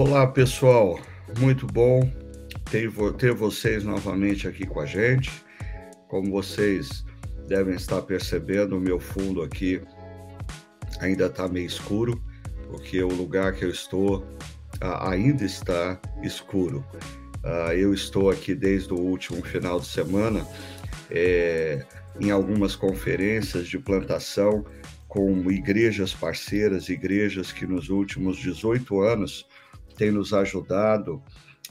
Olá, pessoal. Muito bom ter, vocês novamente aqui com a gente. Como vocês devem estar percebendo, o meu fundo aqui ainda está meio escuro, porque o lugar que eu estou ainda está escuro. Uh, eu estou aqui desde o último final de semana é, em algumas conferências de plantação com igrejas parceiras, igrejas que nos últimos 18 anos têm nos ajudado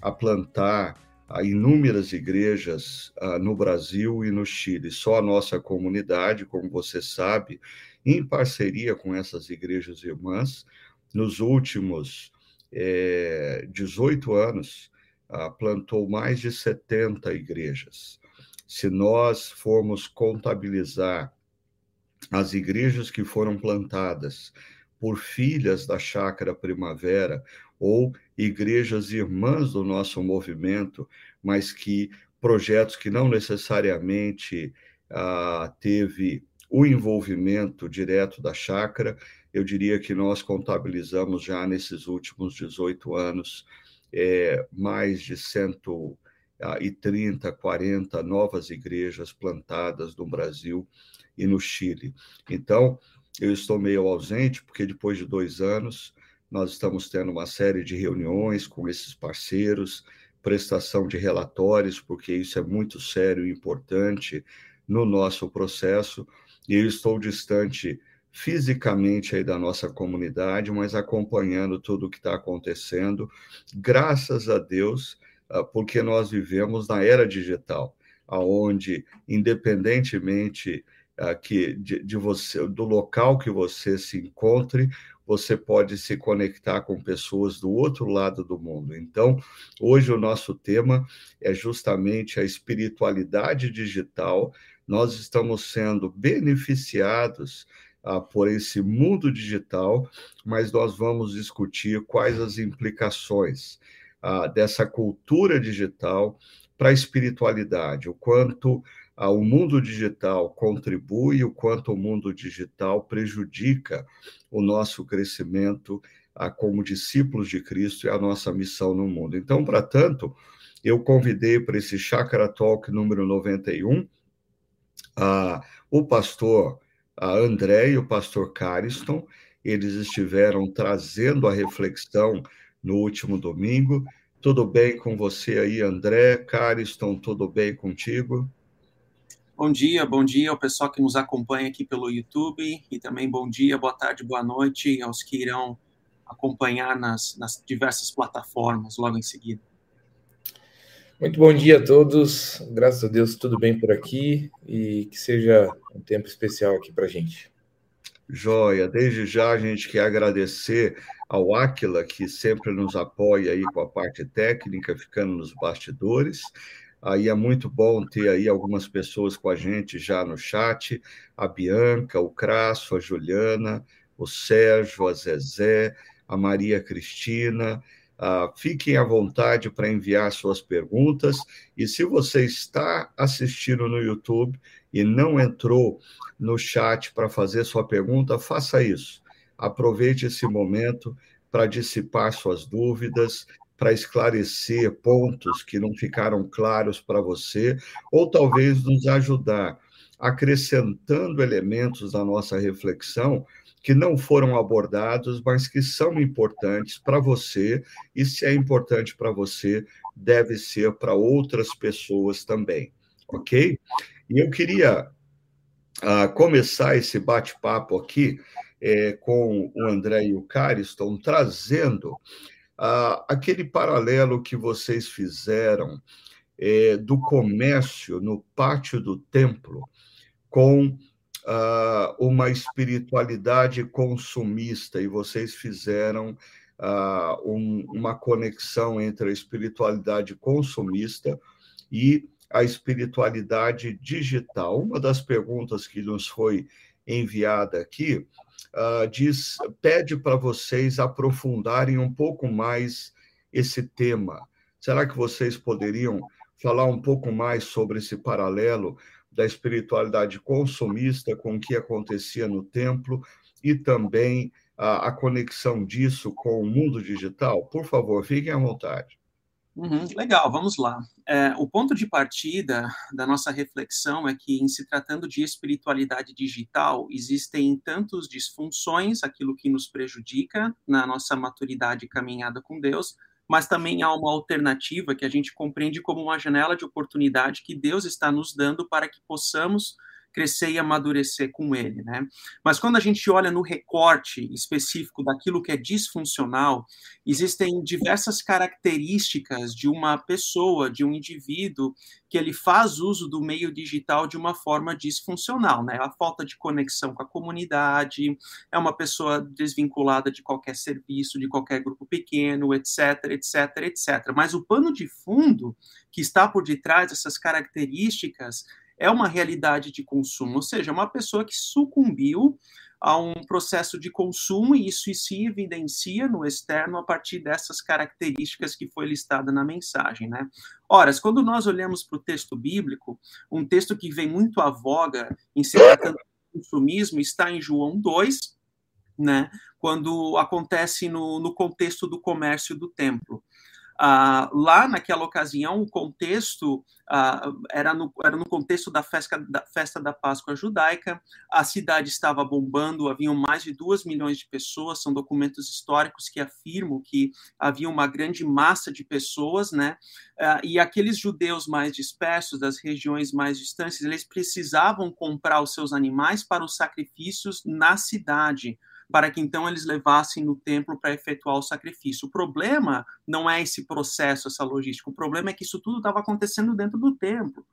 a plantar inúmeras igrejas uh, no Brasil e no Chile. Só a nossa comunidade, como você sabe, em parceria com essas igrejas irmãs, nos últimos é, 18 anos, uh, plantou mais de 70 igrejas. Se nós formos contabilizar as igrejas que foram plantadas por filhas da Chácara Primavera ou igrejas irmãs do nosso movimento, mas que projetos que não necessariamente ah, teve o envolvimento direto da chácara, eu diria que nós contabilizamos já nesses últimos 18 anos é, mais de 130, 40 novas igrejas plantadas no Brasil e no Chile. Então, eu estou meio ausente, porque depois de dois anos nós estamos tendo uma série de reuniões com esses parceiros, prestação de relatórios, porque isso é muito sério e importante no nosso processo, e eu estou distante fisicamente aí da nossa comunidade, mas acompanhando tudo o que está acontecendo, graças a Deus, ah, porque nós vivemos na era digital, aonde independentemente ah, que de, de você do local que você se encontre, você pode se conectar com pessoas do outro lado do mundo. Então, hoje o nosso tema é justamente a espiritualidade digital. Nós estamos sendo beneficiados ah, por esse mundo digital, mas nós vamos discutir quais as implicações ah, dessa cultura digital para a espiritualidade, o quanto o mundo digital contribui, o quanto o mundo digital prejudica o nosso crescimento como discípulos de Cristo e a nossa missão no mundo. Então, para tanto, eu convidei para esse Chakra Talk número 91 ah, o pastor André e o pastor Cariston. Eles estiveram trazendo a reflexão no último domingo. Tudo bem com você aí, André? Cariston, tudo bem contigo? Bom dia, bom dia ao pessoal que nos acompanha aqui pelo YouTube e também bom dia, boa tarde, boa noite aos que irão acompanhar nas, nas diversas plataformas logo em seguida. Muito bom dia a todos, graças a Deus tudo bem por aqui e que seja um tempo especial aqui para a gente. Joia, desde já a gente quer agradecer ao Aquila, que sempre nos apoia aí com a parte técnica, ficando nos bastidores. Aí é muito bom ter aí algumas pessoas com a gente já no chat, a Bianca, o Crasso, a Juliana, o Sérgio, a Zezé, a Maria Cristina. Uh, fiquem à vontade para enviar suas perguntas. E se você está assistindo no YouTube e não entrou no chat para fazer sua pergunta, faça isso. Aproveite esse momento para dissipar suas dúvidas, para esclarecer pontos que não ficaram claros para você, ou talvez nos ajudar acrescentando elementos da nossa reflexão que não foram abordados, mas que são importantes para você, e se é importante para você, deve ser para outras pessoas também, ok? E eu queria uh, começar esse bate-papo aqui é, com o André e o Cariston, trazendo ah, aquele paralelo que vocês fizeram é, do comércio no pátio do templo com ah, uma espiritualidade consumista, e vocês fizeram ah, um, uma conexão entre a espiritualidade consumista e a espiritualidade digital. Uma das perguntas que nos foi enviada aqui uh, diz, pede para vocês aprofundarem um pouco mais esse tema. Será que vocês poderiam falar um pouco mais sobre esse paralelo da espiritualidade consumista com o que acontecia no templo e também a, a conexão disso com o mundo digital? Por favor, fiquem à vontade. Uhum, legal, vamos lá. É, o ponto de partida da nossa reflexão é que, em se tratando de espiritualidade digital, existem tantos disfunções, aquilo que nos prejudica na nossa maturidade e caminhada com Deus, mas também há uma alternativa que a gente compreende como uma janela de oportunidade que Deus está nos dando para que possamos crescer e amadurecer com ele, né? Mas quando a gente olha no recorte específico daquilo que é disfuncional, existem diversas características de uma pessoa, de um indivíduo que ele faz uso do meio digital de uma forma disfuncional, né? A falta de conexão com a comunidade, é uma pessoa desvinculada de qualquer serviço, de qualquer grupo pequeno, etc, etc, etc. Mas o pano de fundo que está por detrás dessas características é uma realidade de consumo, ou seja, uma pessoa que sucumbiu a um processo de consumo e isso se evidencia no externo a partir dessas características que foi listada na mensagem, né? Ora, quando nós olhamos para o texto bíblico, um texto que vem muito à voga em se tratando de consumismo está em João 2, né? Quando acontece no, no contexto do comércio do templo. Ah, lá naquela ocasião, o contexto ah, era, no, era no contexto da festa, da festa da Páscoa judaica, a cidade estava bombando, haviam mais de duas milhões de pessoas, são documentos históricos que afirmam que havia uma grande massa de pessoas, né? Ah, e aqueles judeus mais dispersos, das regiões mais distantes, eles precisavam comprar os seus animais para os sacrifícios na cidade para que então eles levassem no templo para efetuar o sacrifício. O problema não é esse processo, essa logística, o problema é que isso tudo estava acontecendo dentro do templo,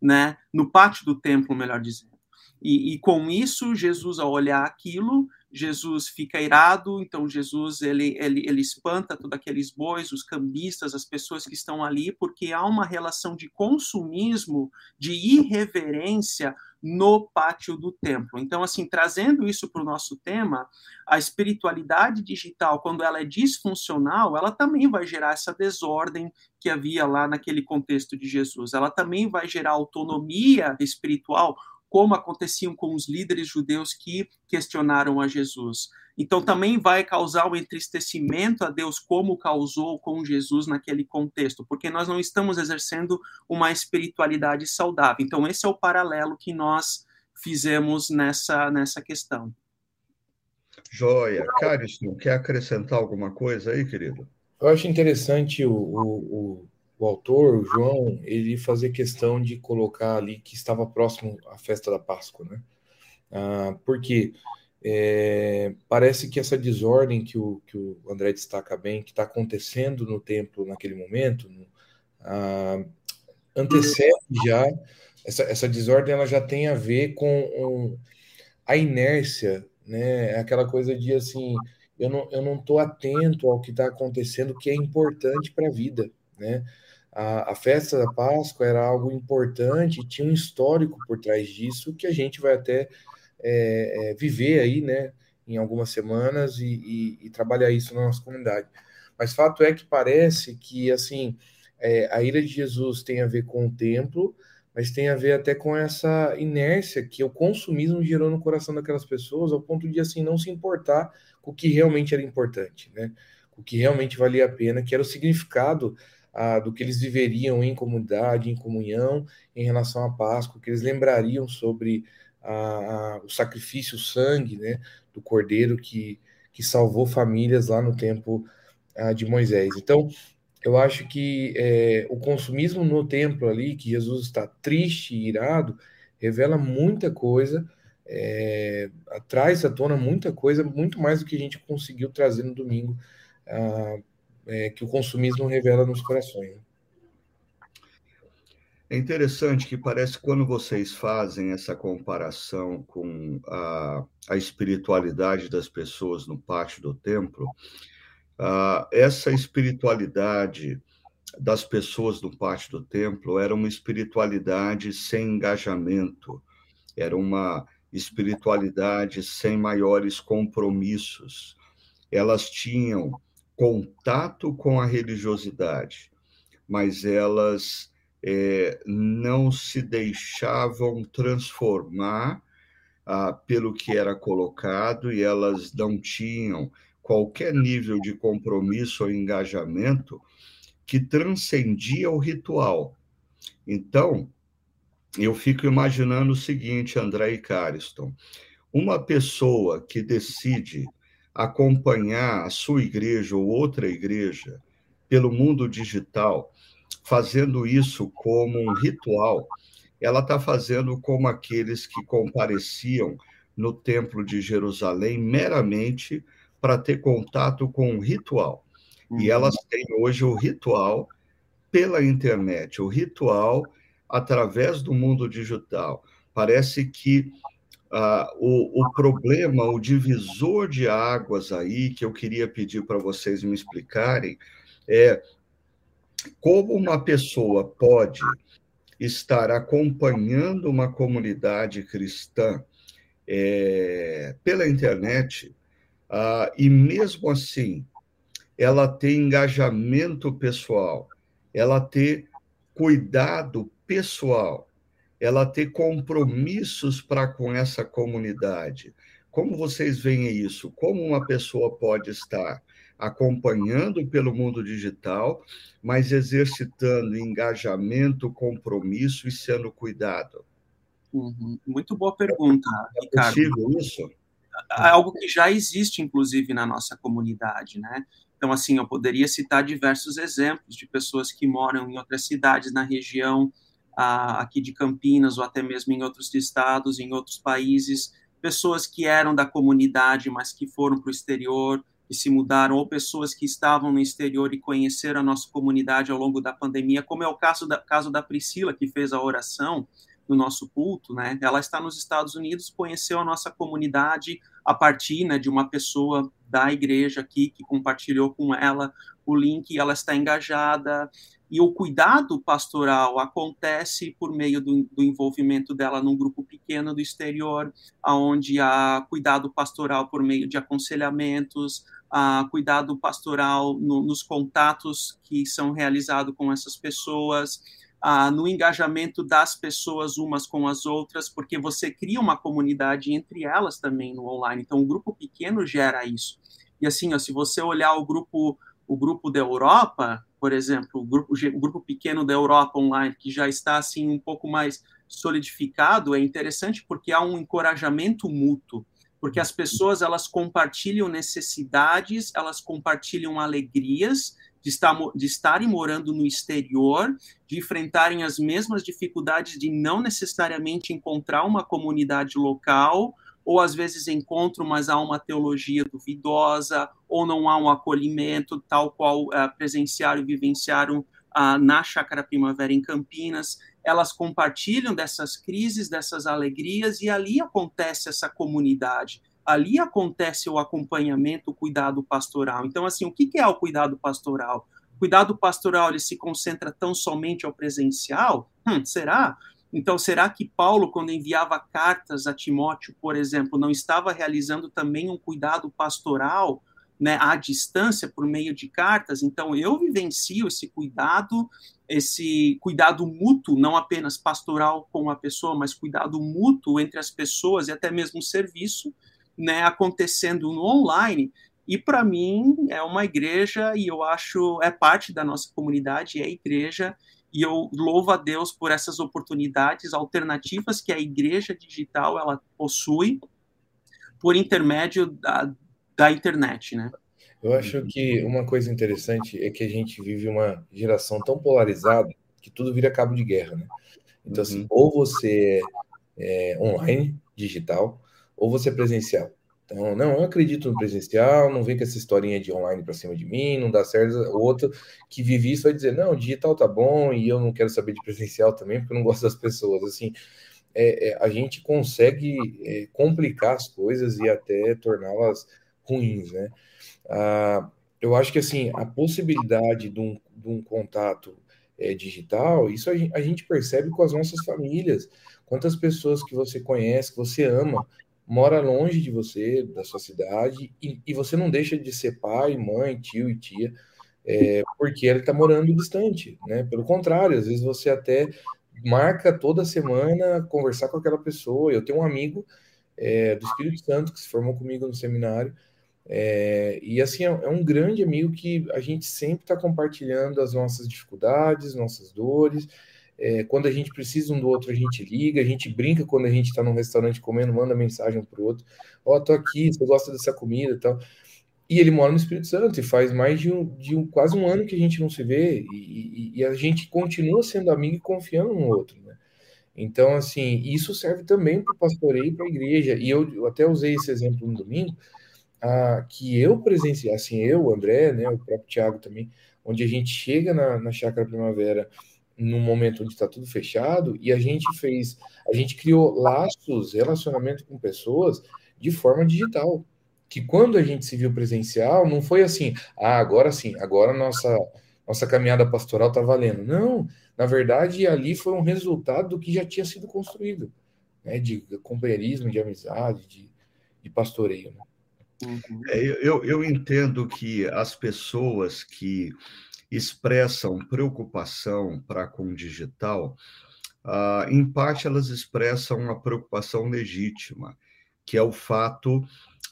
né? no pátio do templo, melhor dizendo. E, e, com isso, Jesus, ao olhar aquilo, Jesus fica irado, então Jesus ele, ele, ele espanta todos aqueles bois, os cambistas, as pessoas que estão ali, porque há uma relação de consumismo, de irreverência no pátio do templo. Então, assim, trazendo isso para o nosso tema, a espiritualidade digital, quando ela é disfuncional, ela também vai gerar essa desordem que havia lá naquele contexto de Jesus. Ela também vai gerar autonomia espiritual, como aconteciam com os líderes judeus que questionaram a Jesus. Então também vai causar o um entristecimento a Deus, como causou com Jesus naquele contexto, porque nós não estamos exercendo uma espiritualidade saudável. Então esse é o paralelo que nós fizemos nessa, nessa questão. Joia. Cariston, quer acrescentar alguma coisa aí, querido? Eu acho interessante o, o, o autor, o João, ele fazer questão de colocar ali que estava próximo à festa da Páscoa, né? Ah, porque é, parece que essa desordem que o, que o André destaca bem, que está acontecendo no templo naquele momento, ah, antecede já, essa, essa desordem ela já tem a ver com um, a inércia, né? É aquela coisa de assim, eu não estou não atento ao que está acontecendo, que é importante para a vida, né? A, a, festa da Páscoa era algo importante, tinha um histórico por trás disso que a gente vai até é, é, viver aí, né, em algumas semanas e, e, e, trabalhar isso na nossa comunidade. Mas fato é que parece que, assim, é, a Ilha de Jesus tem a ver com o templo, mas tem a ver até com essa inércia que o consumismo gerou no coração daquelas pessoas, ao ponto de, assim, não se importar com o que realmente era importante, né, o que realmente valia a pena, que era o significado ah, do que eles viveriam em comunidade, em comunhão, em relação à Páscoa, que eles lembrariam sobre ah, o sacrifício, o sangue né, do cordeiro que, que salvou famílias lá no tempo ah, de Moisés. Então, eu acho que é, o consumismo no templo ali, que Jesus está triste e irado, revela muita coisa, é, traz à tona muita coisa, muito mais do que a gente conseguiu trazer no domingo é, que o consumismo revela nos corações. Né? É interessante que parece que quando vocês fazem essa comparação com a, a espiritualidade das pessoas no pátio do templo, uh, essa espiritualidade das pessoas no pátio do templo era uma espiritualidade sem engajamento, era uma espiritualidade sem maiores compromissos. Elas tinham contato com a religiosidade, mas elas é, não se deixavam transformar ah, pelo que era colocado e elas não tinham qualquer nível de compromisso ou engajamento que transcendia o ritual. Então, eu fico imaginando o seguinte, André e Cariston, uma pessoa que decide acompanhar a sua igreja ou outra igreja pelo mundo digital, fazendo isso como um ritual, ela está fazendo como aqueles que compareciam no Templo de Jerusalém meramente para ter contato com um ritual. Uhum. E elas têm hoje o ritual pela internet, o ritual através do mundo digital. Parece que uh, o, o problema, o divisor de águas aí, que eu queria pedir para vocês me explicarem, é como uma pessoa pode estar acompanhando uma comunidade cristã é, pela internet uh, e, mesmo assim, ela ter engajamento pessoal, ela ter cuidado pessoal, ela ter compromissos para com essa comunidade. Como vocês veem isso? Como uma pessoa pode estar acompanhando pelo mundo digital, mas exercitando engajamento, compromisso e sendo cuidado? Uhum. Muito boa pergunta, é Ricardo. possível isso? É algo que já existe, inclusive, na nossa comunidade, né? Então, assim, eu poderia citar diversos exemplos de pessoas que moram em outras cidades na região ah, aqui de Campinas ou até mesmo em outros estados, em outros países, pessoas que eram da comunidade, mas que foram para o exterior, que se mudaram, ou pessoas que estavam no exterior e conheceram a nossa comunidade ao longo da pandemia, como é o caso da, caso da Priscila, que fez a oração no nosso culto, né? Ela está nos Estados Unidos, conheceu a nossa comunidade a partir né, de uma pessoa da igreja aqui que compartilhou com ela o link, ela está engajada, e o cuidado pastoral acontece por meio do, do, envolvimento dela num grupo pequeno do exterior, aonde há cuidado pastoral por meio de aconselhamentos, há cuidado pastoral no, nos contatos que são realizados com essas pessoas, no engajamento das pessoas umas com as outras, porque você cria uma comunidade entre elas também no online. Então, o grupo pequeno gera isso. E assim, ó, se você olhar o grupo o grupo da Europa, por exemplo, o grupo, o grupo pequeno da Europa online, que já está assim um pouco mais solidificado, é interessante porque há um encorajamento mútuo, porque as pessoas elas compartilham necessidades, elas compartilham alegrias de, estar, de estarem morando no exterior, de enfrentarem as mesmas dificuldades de não necessariamente encontrar uma comunidade local, ou às vezes encontram, mas há uma teologia duvidosa, ou não há um acolhimento, tal qual uh, presenciaram e vivenciaram uh, na Chácara Primavera em Campinas. Elas compartilham dessas crises, dessas alegrias, e ali acontece essa comunidade. Ali acontece o acompanhamento, o cuidado pastoral. Então, assim, o que é o cuidado pastoral? O cuidado pastoral ele se concentra tão somente ao presencial? Hum, será? Então, será que Paulo, quando enviava cartas a Timóteo, por exemplo, não estava realizando também um cuidado pastoral né, à distância por meio de cartas? Então, eu vivencio esse cuidado, esse cuidado mútuo, não apenas pastoral com a pessoa, mas cuidado mútuo entre as pessoas e até mesmo serviço, né, acontecendo no online. E para mim é uma igreja e eu acho é parte da nossa comunidade, é a igreja e eu louvo a Deus por essas oportunidades alternativas que a igreja digital ela possui por intermédio da, da internet, né? Eu acho que uma coisa interessante é que a gente vive uma geração tão polarizada que tudo vira cabo de guerra, né? Então, assim, uhum. ou você é, é online, digital, ou você é presencial. Então, não, eu acredito no presencial, não vem com essa historinha de online para cima de mim, não dá certo. O outro que vive isso vai dizer, não, digital tá bom e eu não quero saber de presencial também, porque eu não gosto das pessoas. Assim, é, é, a gente consegue é, complicar as coisas e até torná-las ruins, né? Ah, eu acho que, assim, a possibilidade de um, de um contato é, digital, isso a a gente percebe com as nossas famílias. Quantas pessoas que você conhece, que você ama, mora longe de você, da sua cidade, e, e você não deixa de ser pai, mãe, tio e tia, é, porque ele está morando distante, né? Pelo contrário, às vezes você até marca toda semana conversar com aquela pessoa. Eu tenho um amigo é, do Espírito Santo, que se formou comigo no seminário. É, e assim, é, é, um grande amigo que a gente sempre está compartilhando as nossas dificuldades, nossas dores. É, quando a gente precisa um do outro, a gente liga, a gente brinca quando a gente está num restaurante comendo, manda mensagem um para o outro: Ó, oh, tô aqui, você gosta dessa comida e tal. E ele mora no Espírito Santo e faz mais de, um, de um, quase um ano que a gente não se vê e, e, e, a gente continua sendo amigo e confiando no outro, né? Então, assim, isso serve também para o pastoreio e para a igreja. E eu, eu, até usei esse exemplo no domingo, que eu presenciei, assim, eu, o André, né, o próprio Tiago também, onde a gente chega na, na Chácara Primavera num momento onde está tudo fechado e a gente fez, a gente criou laços, relacionamento com pessoas de forma digital que quando a gente se viu presencial, não foi assim, ah, agora sim, agora nossa nossa caminhada pastoral está valendo. Não, na verdade, ali foi um resultado do que já tinha sido construído, né, de companheirismo, de amizade, de, de pastoreio. Né? Uhum. É, eu, eu entendo que as pessoas que expressam preocupação para com o digital, ah, em parte elas expressam uma preocupação legítima, que é o fato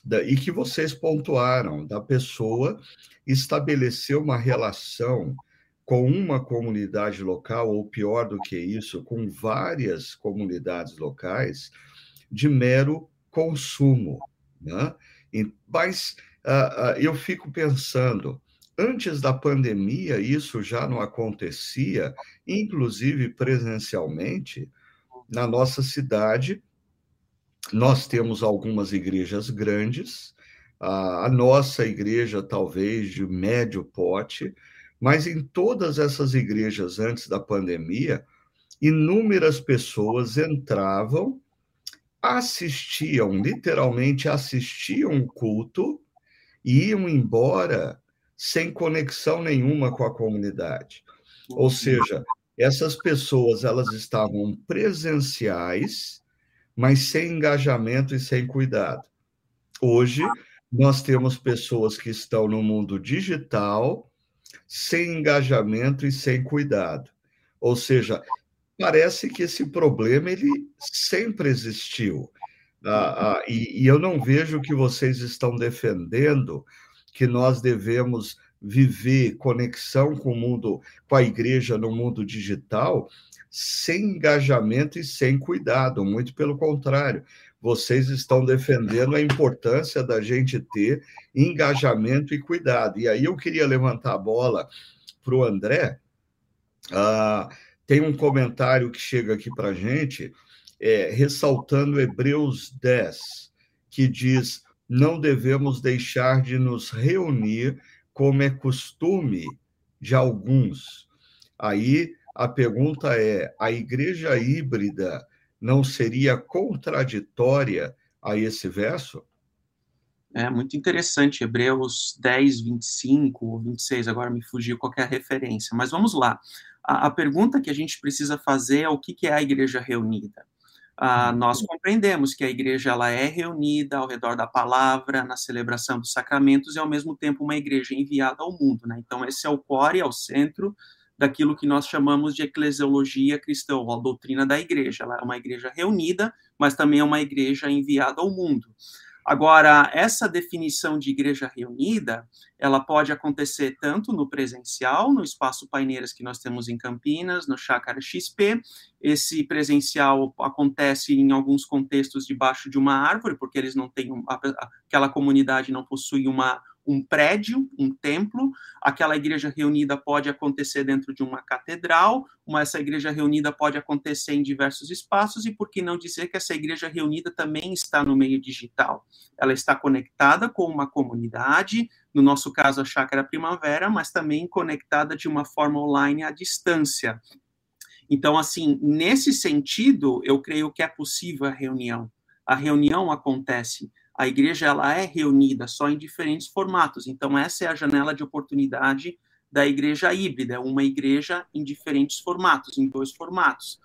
da, e que vocês pontuaram, da pessoa estabelecer uma relação com uma comunidade local, ou pior do que isso, com várias comunidades locais, de mero consumo. Né? Mas uh, uh, eu fico pensando, antes da pandemia, isso já não acontecia, inclusive presencialmente, na nossa cidade, nós temos algumas igrejas grandes, a, nossa igreja talvez de médio porte, mas em todas essas igrejas antes da pandemia, inúmeras pessoas entravam, assistiam, literalmente assistiam o culto e iam embora sem conexão nenhuma com a comunidade. Ou seja, essas pessoas elas estavam presenciais mas sem engajamento e sem cuidado. Hoje, nós temos pessoas que estão no mundo digital, sem engajamento e sem cuidado. Ou seja, parece que esse problema ele sempre existiu. Ah, ah, e, e eu não vejo que vocês estão defendendo que nós devemos viver conexão com o mundo, com a igreja no mundo digital, sem engajamento e sem cuidado, muito pelo contrário. Vocês estão defendendo a importância da gente ter engajamento e cuidado. E aí eu queria levantar a bola para o André. Ah, tem um comentário que chega aqui para a gente, é, ressaltando Hebreus 10, que diz: não devemos deixar de nos reunir como é costume de alguns. Aí a pergunta é: a igreja híbrida não seria contraditória a esse verso? É muito interessante, Hebreus 10, 25 ou 26, agora me fugiu qualquer referência, mas vamos lá. A, a, pergunta que a gente precisa fazer é o que, que é a igreja reunida. Ah, uhum. nós compreendemos que a igreja ela é reunida ao redor da palavra, na celebração dos sacramentos e, ao mesmo tempo, uma igreja enviada ao mundo. Né? Então, esse é o core, é o centro daquilo que nós chamamos de eclesiologia cristã, ou a doutrina da igreja. Ela é uma igreja reunida, mas também é uma igreja enviada ao mundo. Agora, essa definição de igreja reunida, ela pode acontecer tanto no presencial, no espaço Paineiras que nós temos em Campinas, no Chácara XP. Esse presencial acontece em alguns contextos debaixo de uma árvore, porque eles não têm, aquela comunidade não possui uma, um prédio, um templo. Aquela igreja reunida pode acontecer dentro de uma catedral, mas essa igreja reunida pode acontecer em diversos espaços, e por que não dizer que essa igreja reunida também está no meio digital? Ela está conectada com uma comunidade, no nosso caso a Chácara Primavera, mas também conectada de uma forma online à distância. Então, assim, nesse sentido, eu creio que é possível a reunião. A reunião acontece a igreja ela é reunida só em diferentes formatos. Então essa é a janela de oportunidade da igreja híbrida, uma igreja em diferentes formatos, em dois formatos.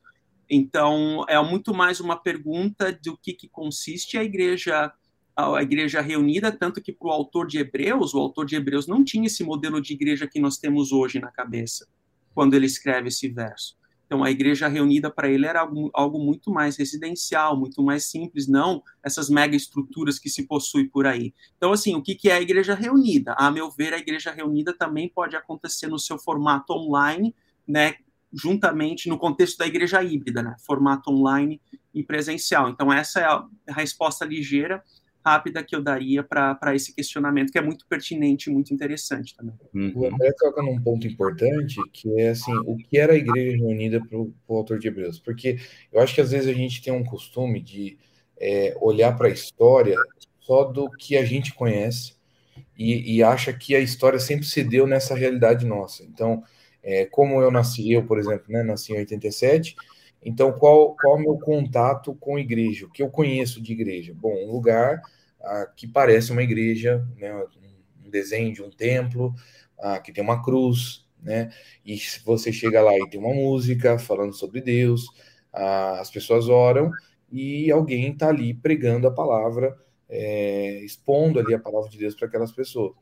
Então é muito mais uma pergunta do que, que consiste a igreja a igreja reunida, tanto que para o autor de Hebreus, o autor de Hebreus não tinha esse modelo de igreja que nós temos hoje na cabeça, quando ele escreve esse verso. Então, a igreja reunida para ele era algo, algo, muito mais residencial, muito mais simples, não essas mega estruturas que se possui por aí. Então, assim, o que, que é a igreja reunida? A meu ver, a igreja reunida também pode acontecer no seu formato online, né, juntamente no contexto da igreja híbrida, né, formato online e presencial. Então, essa é a resposta ligeira rápida que eu daria para esse questionamento, que é muito pertinente e muito interessante também. O André toca num ponto importante, que é assim, o que era a igreja reunida para o autor de Hebreus? Porque eu acho que às vezes a gente tem um costume de é, olhar para a história só do que a gente conhece e, e, acha que a história sempre se deu nessa realidade nossa. Então, é, como eu nasci, eu, por exemplo, né, nasci em 87, então, qual, qual é o meu contato com igreja? O que eu conheço de igreja? Bom, um lugar ah, que parece uma igreja, né, um desenho de um templo, ah, que tem uma cruz, né? E você chega lá e tem uma música falando sobre Deus, ah, as pessoas oram e alguém está ali pregando a palavra, é, expondo ali a palavra de Deus para aquelas pessoas.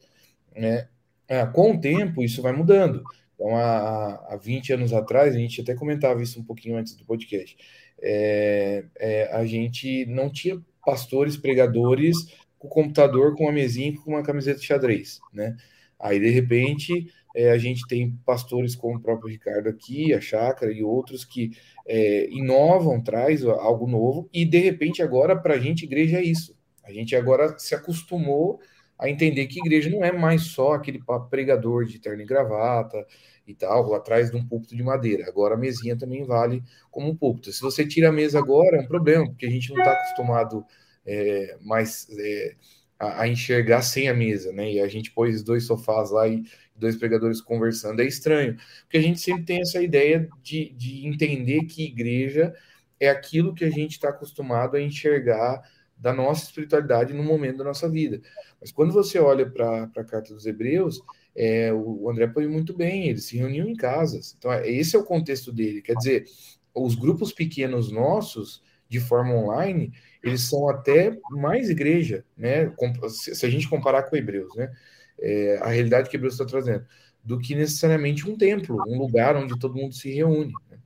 Né? Ah, com o tempo, isso vai mudando. Então, há, há 20 anos atrás, a gente até comentava isso um pouquinho antes do podcast, é, é, a gente não tinha pastores, pregadores com computador, com uma mesinha com uma camiseta de xadrez, né? Aí, de repente, é, a gente tem pastores como o próprio Ricardo aqui, a Chácara e outros que é, inovam, traz algo novo, e de repente agora para a gente igreja é isso. A gente agora se acostumou a entender que igreja não é mais só aquele pregador de terno e gravata e tal, atrás de um púlpito de madeira. Agora a mesinha também vale como um púlpito. Se você tira a mesa agora, é um problema, porque a gente não está acostumado é, mais é, a, a, enxergar sem a mesa, né? E a gente pôs dois sofás lá e dois pregadores conversando. É estranho, porque a gente sempre tem essa ideia de, de entender que igreja é aquilo que a gente está acostumado a enxergar da nossa espiritualidade no momento da nossa vida. Mas quando você olha para a carta dos Hebreus, é, o André foi muito bem, eles se reuniam em casas. Então, é, esse é o contexto dele. Quer dizer, os grupos pequenos nossos, de forma online, eles são até mais igreja, né? Se a gente comparar com Hebreus, né? É, a realidade que Hebreus está trazendo, do que necessariamente um templo, um lugar onde todo mundo se reúne. Né?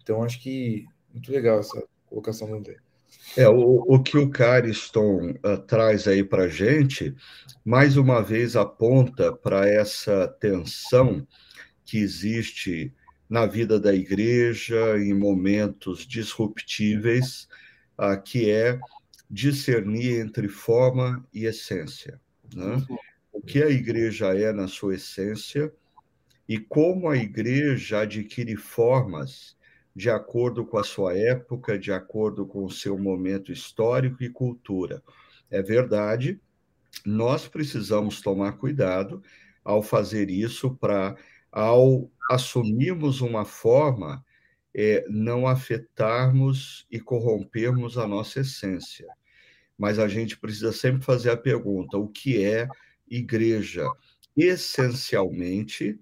Então, acho que muito legal essa colocação do André. É, o, o que o Cariston uh, traz aí para a gente, mais uma vez aponta para essa tensão que existe na vida da igreja em momentos disruptíveis, uh, que é discernir entre forma e essência. Né? O que a igreja é na sua essência e como a igreja adquire formas de acordo com a sua época, de acordo com o seu momento histórico e cultura. É verdade, nós precisamos tomar cuidado ao fazer isso para, ao assumirmos uma forma, é, não afetarmos e corrompermos a nossa essência. Mas a gente precisa sempre fazer a pergunta: o que é igreja? Essencialmente,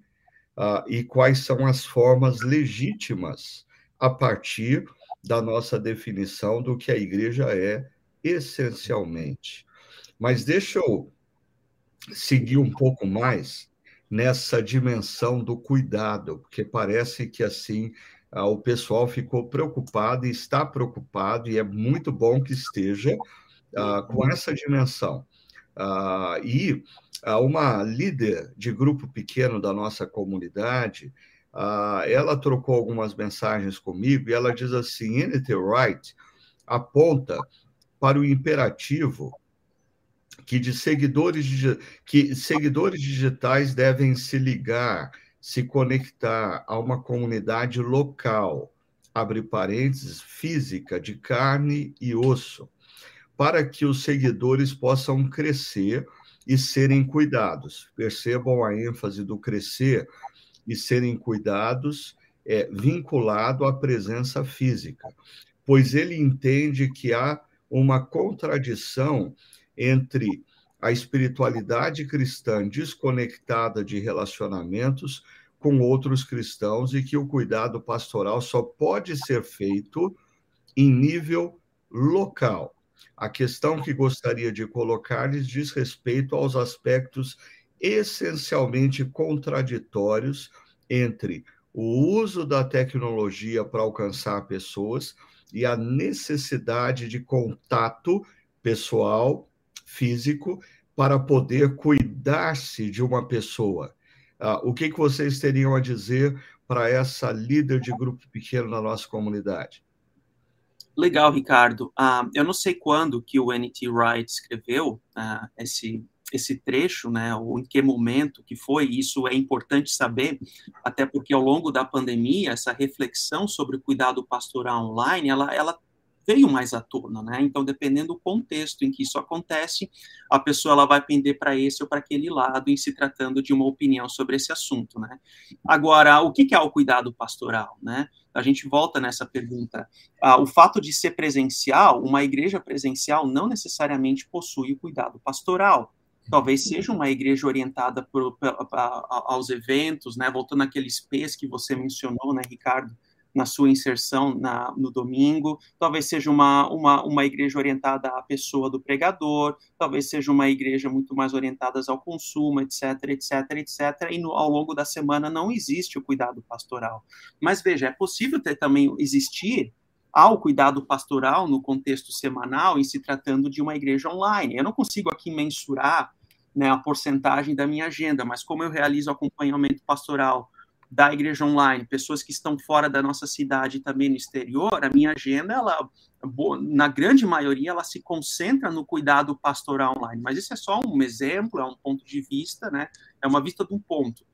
ah, e quais são as formas legítimas a partir da nossa definição do que a igreja é essencialmente. Mas deixa eu seguir um pouco mais nessa dimensão do cuidado, porque parece que assim ah, o pessoal ficou preocupado e está preocupado, e é muito bom que esteja ah, com essa dimensão. Ah, e uma líder de grupo pequeno da nossa comunidade, Uh, ela trocou algumas mensagens comigo e ela diz assim: N.T. Wright aponta para o imperativo que de seguidores que seguidores digitais devem se ligar, se conectar a uma comunidade local, abre parênteses, física de carne e osso, para que os seguidores possam crescer e serem cuidados. Percebam a ênfase do crescer e serem cuidados é, vinculado à presença física, pois ele entende que há uma contradição entre a espiritualidade cristã desconectada de relacionamentos com outros cristãos e que o cuidado pastoral só pode ser feito em nível local. A questão que gostaria de colocar-lhes diz respeito aos aspectos essencialmente contraditórios entre o uso da tecnologia para alcançar pessoas e a necessidade de contato pessoal, físico, para poder cuidar-se de uma pessoa. Uh, o que, que vocês teriam a dizer para essa líder de grupo pequeno na nossa comunidade? Legal, Ricardo. Uh, eu não sei quando que o N.T. Wright escreveu uh, esse, esse trecho, né, ou em que momento que foi, isso é importante saber, até porque ao longo da pandemia, essa reflexão sobre o cuidado pastoral online, ela, ela veio mais à tona, né? Então, dependendo do contexto em que isso acontece, a pessoa ela vai pender para esse ou para aquele lado em se tratando de uma opinião sobre esse assunto, né? Agora, o que é o cuidado pastoral, né? A gente volta nessa pergunta. Ah, o fato de ser presencial, uma igreja presencial não necessariamente possui o cuidado pastoral. Talvez seja uma igreja orientada por, aos eventos, né? Voltando àqueles P's que você mencionou, né, Ricardo? na sua inserção na, no domingo, talvez seja uma, uma, uma igreja orientada à pessoa do pregador, talvez seja uma igreja muito mais orientada ao consumo, etc, etc, etc, e no, ao longo da semana não existe o cuidado pastoral. Mas veja, é possível ter também existir ao cuidado pastoral no contexto semanal em se tratando de uma igreja online. Eu não consigo aqui mensurar né, a porcentagem da minha agenda, mas como eu realizo acompanhamento pastoral da igreja online, pessoas que estão fora da nossa cidade e também no exterior, a minha agenda, ela, na grande maioria, ela se concentra no cuidado pastoral online. Mas isso é só um exemplo, é um ponto de vista, né? É uma vista de um ponto.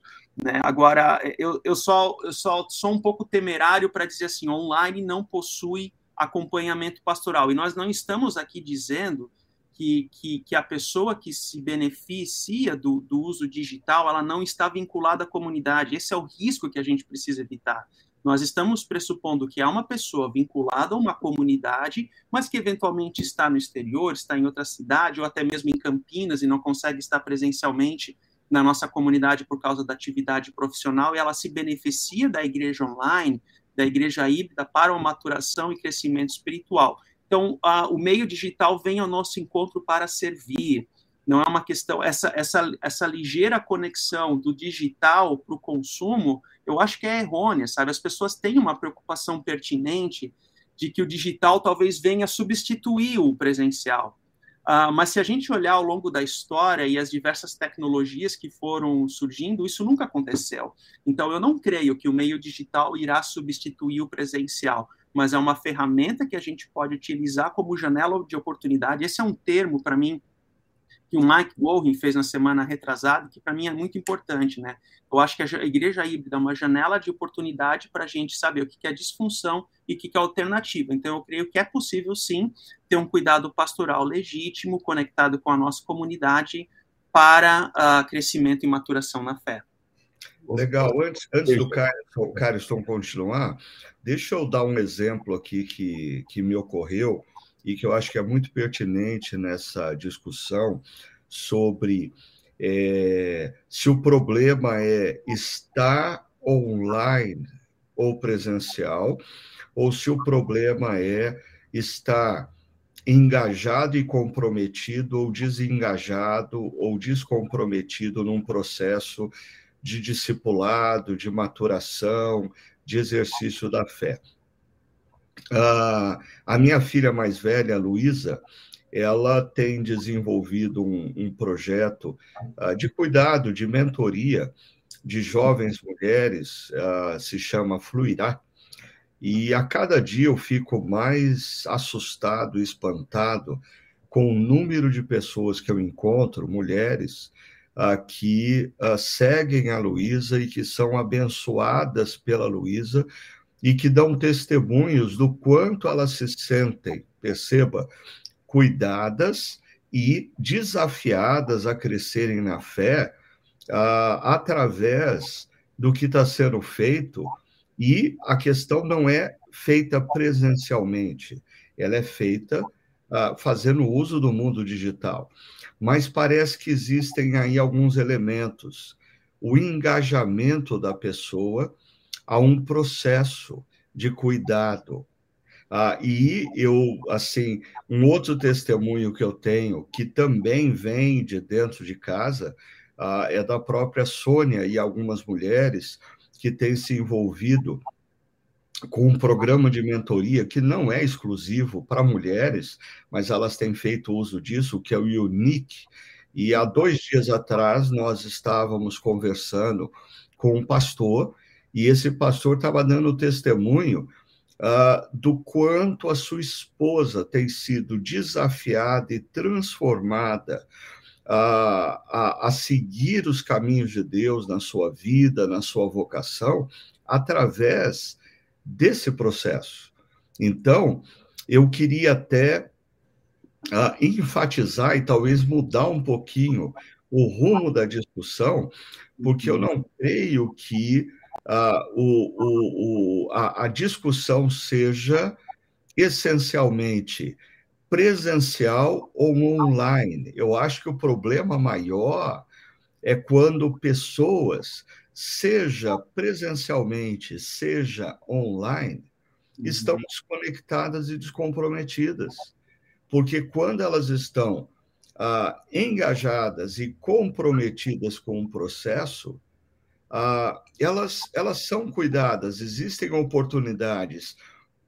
Né? Agora, eu, eu, só, eu só sou um pouco temerário para dizer assim, online não possui acompanhamento pastoral. E nós não estamos aqui dizendo que, que, que, a pessoa que se beneficia do, do, uso digital, ela não está vinculada à comunidade. Esse é o risco que a gente precisa evitar. Nós estamos pressupondo que há uma pessoa vinculada a uma comunidade, mas que eventualmente está no exterior, está em outra cidade, ou até mesmo em Campinas e não consegue estar presencialmente na nossa comunidade por causa da atividade profissional, e ela se beneficia da igreja online, da igreja híbrida, para uma maturação e crescimento espiritual. Então, a, o meio digital vem ao nosso encontro para servir. Não é uma questão, essa, essa, essa ligeira conexão do digital para o consumo, eu acho que é errônea, sabe? As pessoas têm uma preocupação pertinente de que o digital talvez venha substituir o presencial. Uh, mas se a gente olhar ao longo da história e as diversas tecnologias que foram surgindo, isso nunca aconteceu. Então, eu não creio que o meio digital irá substituir o presencial mas é uma ferramenta que a gente pode utilizar como janela de oportunidade. Esse é um termo, para mim, que o Mike Warren fez na semana retrasada, que para mim é muito importante, né? Eu acho que a igreja híbrida é uma janela de oportunidade para a gente saber o que é disfunção e o que é alternativa. Então, eu creio que é possível, sim, ter um cuidado pastoral legítimo, conectado com a nossa comunidade, para uh, crescimento e maturação na fé. Legal. Antes, antes do Cariston continuar, deixa eu dar um exemplo aqui que, que me ocorreu e que eu acho que é muito pertinente nessa discussão sobre é, se o problema é estar online ou presencial, ou se o problema é estar engajado e comprometido ou desengajado ou descomprometido num processo de discipulado, de maturação, de exercício da fé. Uh, a minha filha mais velha, Luísa, ela tem desenvolvido um, um projeto uh, de cuidado, de mentoria de jovens mulheres, uh, se chama Fluirá, e a cada dia eu fico mais assustado, espantado com o número de pessoas que eu encontro, mulheres, uh, que uh, seguem a Luísa e que são abençoadas pela Luísa e que dão testemunhos do quanto elas se sentem, perceba, cuidadas e desafiadas a crescerem na fé uh, através do que está sendo feito. E a questão não é feita presencialmente, ela é feita uh, fazendo uso do mundo digital mas parece que existem aí alguns elementos. O engajamento da pessoa a um processo de cuidado. Ah, e eu, assim, um outro testemunho que eu tenho, que também vem de dentro de casa, ah, é da própria Sônia e algumas mulheres que tem se envolvido com um programa de mentoria que não é exclusivo para mulheres, mas elas têm feito uso disso, que é o Unique. E há dois dias atrás nós estávamos conversando com um pastor, e esse pastor estava dando testemunho uh, do quanto a sua esposa tem sido desafiada e transformada a, a, a, seguir os caminhos de Deus na sua vida, na sua vocação, através desse processo. Então, eu queria até uh, enfatizar e talvez mudar um pouquinho o rumo da discussão, porque eu não creio que uh, o, o, a, a discussão seja essencialmente presencial ou online. Eu acho que o problema maior é quando pessoas, seja presencialmente, seja online, uhum. estão desconectadas e descomprometidas. Porque quando elas estão ah, engajadas e comprometidas com o processo, ah, elas, elas são cuidadas, existem oportunidades,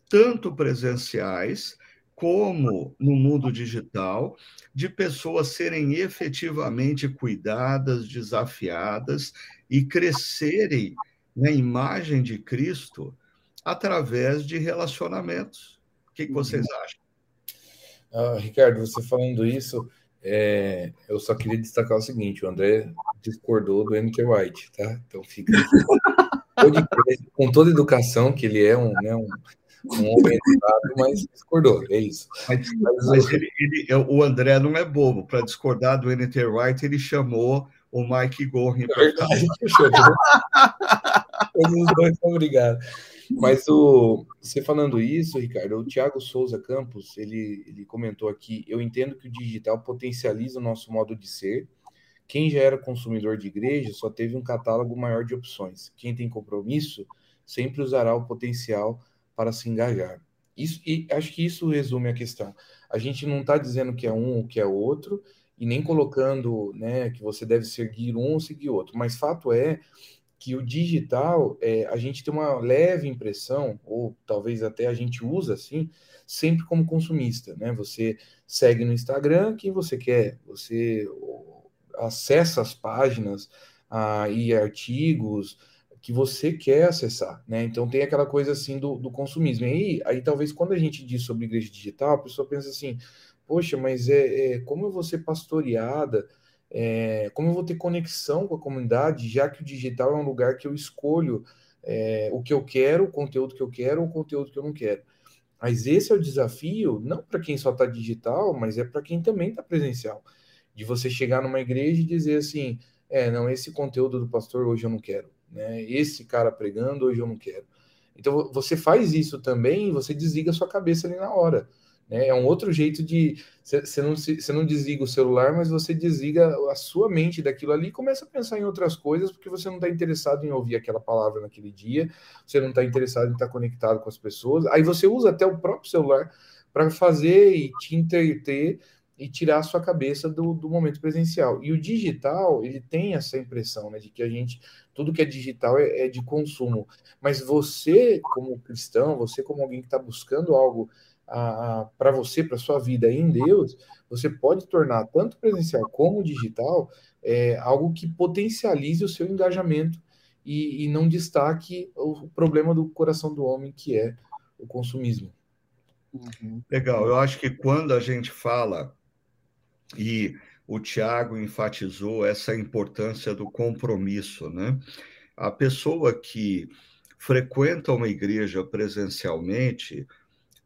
tanto presenciais como no mundo digital, de pessoas serem efetivamente cuidadas, desafiadas e crescerem na imagem de Cristo através de relacionamentos. O que, que vocês uhum. acham? Ah, Ricardo, você falando isso, é, eu só queria destacar o seguinte: o André discordou do N.T. White, tá? Então fica com toda educação, que ele é um, né, um, um homem educado, mas discordou, é isso. Mas, mas ele, ele, o André não é bobo, para discordar do N.T. White, ele chamou o Mike Gorin. É verdade, Todos os dois. Mas o, você falando isso, Ricardo, o Thiago Souza Campos, ele, ele comentou aqui, eu entendo que o digital potencializa o nosso modo de ser. Quem já era consumidor de igreja só teve um catálogo maior de opções. Quem tem compromisso sempre usará o potencial para se engajar. Isso, e acho que isso resume a questão. A gente não está dizendo que é um ou que é outro, e nem colocando né, que você deve seguir um ou seguir outro, mas fato é que o digital, é, a gente tem uma leve impressão, ou talvez até a gente usa assim, sempre como consumista, né? Você segue no Instagram quem você quer, você acessa as páginas ah, e artigos, que você quer acessar, né? Então tem aquela coisa assim do, do consumismo. E aí, aí talvez quando a gente diz sobre igreja digital, a pessoa pensa assim, poxa, mas é, é como eu vou ser pastoreada, é, como eu vou ter conexão com a comunidade, já que o digital é um lugar que eu escolho é, o que eu quero, o conteúdo que eu quero, ou o conteúdo que eu não quero. Mas esse é o desafio, não para quem só está digital, mas é para quem também está presencial. De você chegar numa igreja e dizer assim, é, não, esse conteúdo do pastor hoje eu não quero né? Esse cara pregando, hoje eu não quero. Então você faz isso também você desliga a sua cabeça ali na hora. Né? É um outro jeito de. Você não, você não desliga o celular, mas você desliga a sua mente daquilo ali e começa a pensar em outras coisas, porque você não está interessado em ouvir aquela palavra naquele dia, você não está interessado em estar conectado com as pessoas. Aí você usa até o próprio celular para fazer e te entreter e tirar a sua cabeça do, do momento presencial. E o digital, ele tem essa impressão, né, de que a gente, tudo que é digital é, é de consumo. Mas você, como cristão, você como alguém que está buscando algo para você, para sua vida em Deus, você pode tornar tanto presencial como digital é, algo que potencialize o seu engajamento e, e não destaque o problema do coração do homem, que é o consumismo. Uhum. Legal, eu acho que quando a gente fala e o Tiago enfatizou essa importância do compromisso, né? A pessoa que frequenta uma igreja presencialmente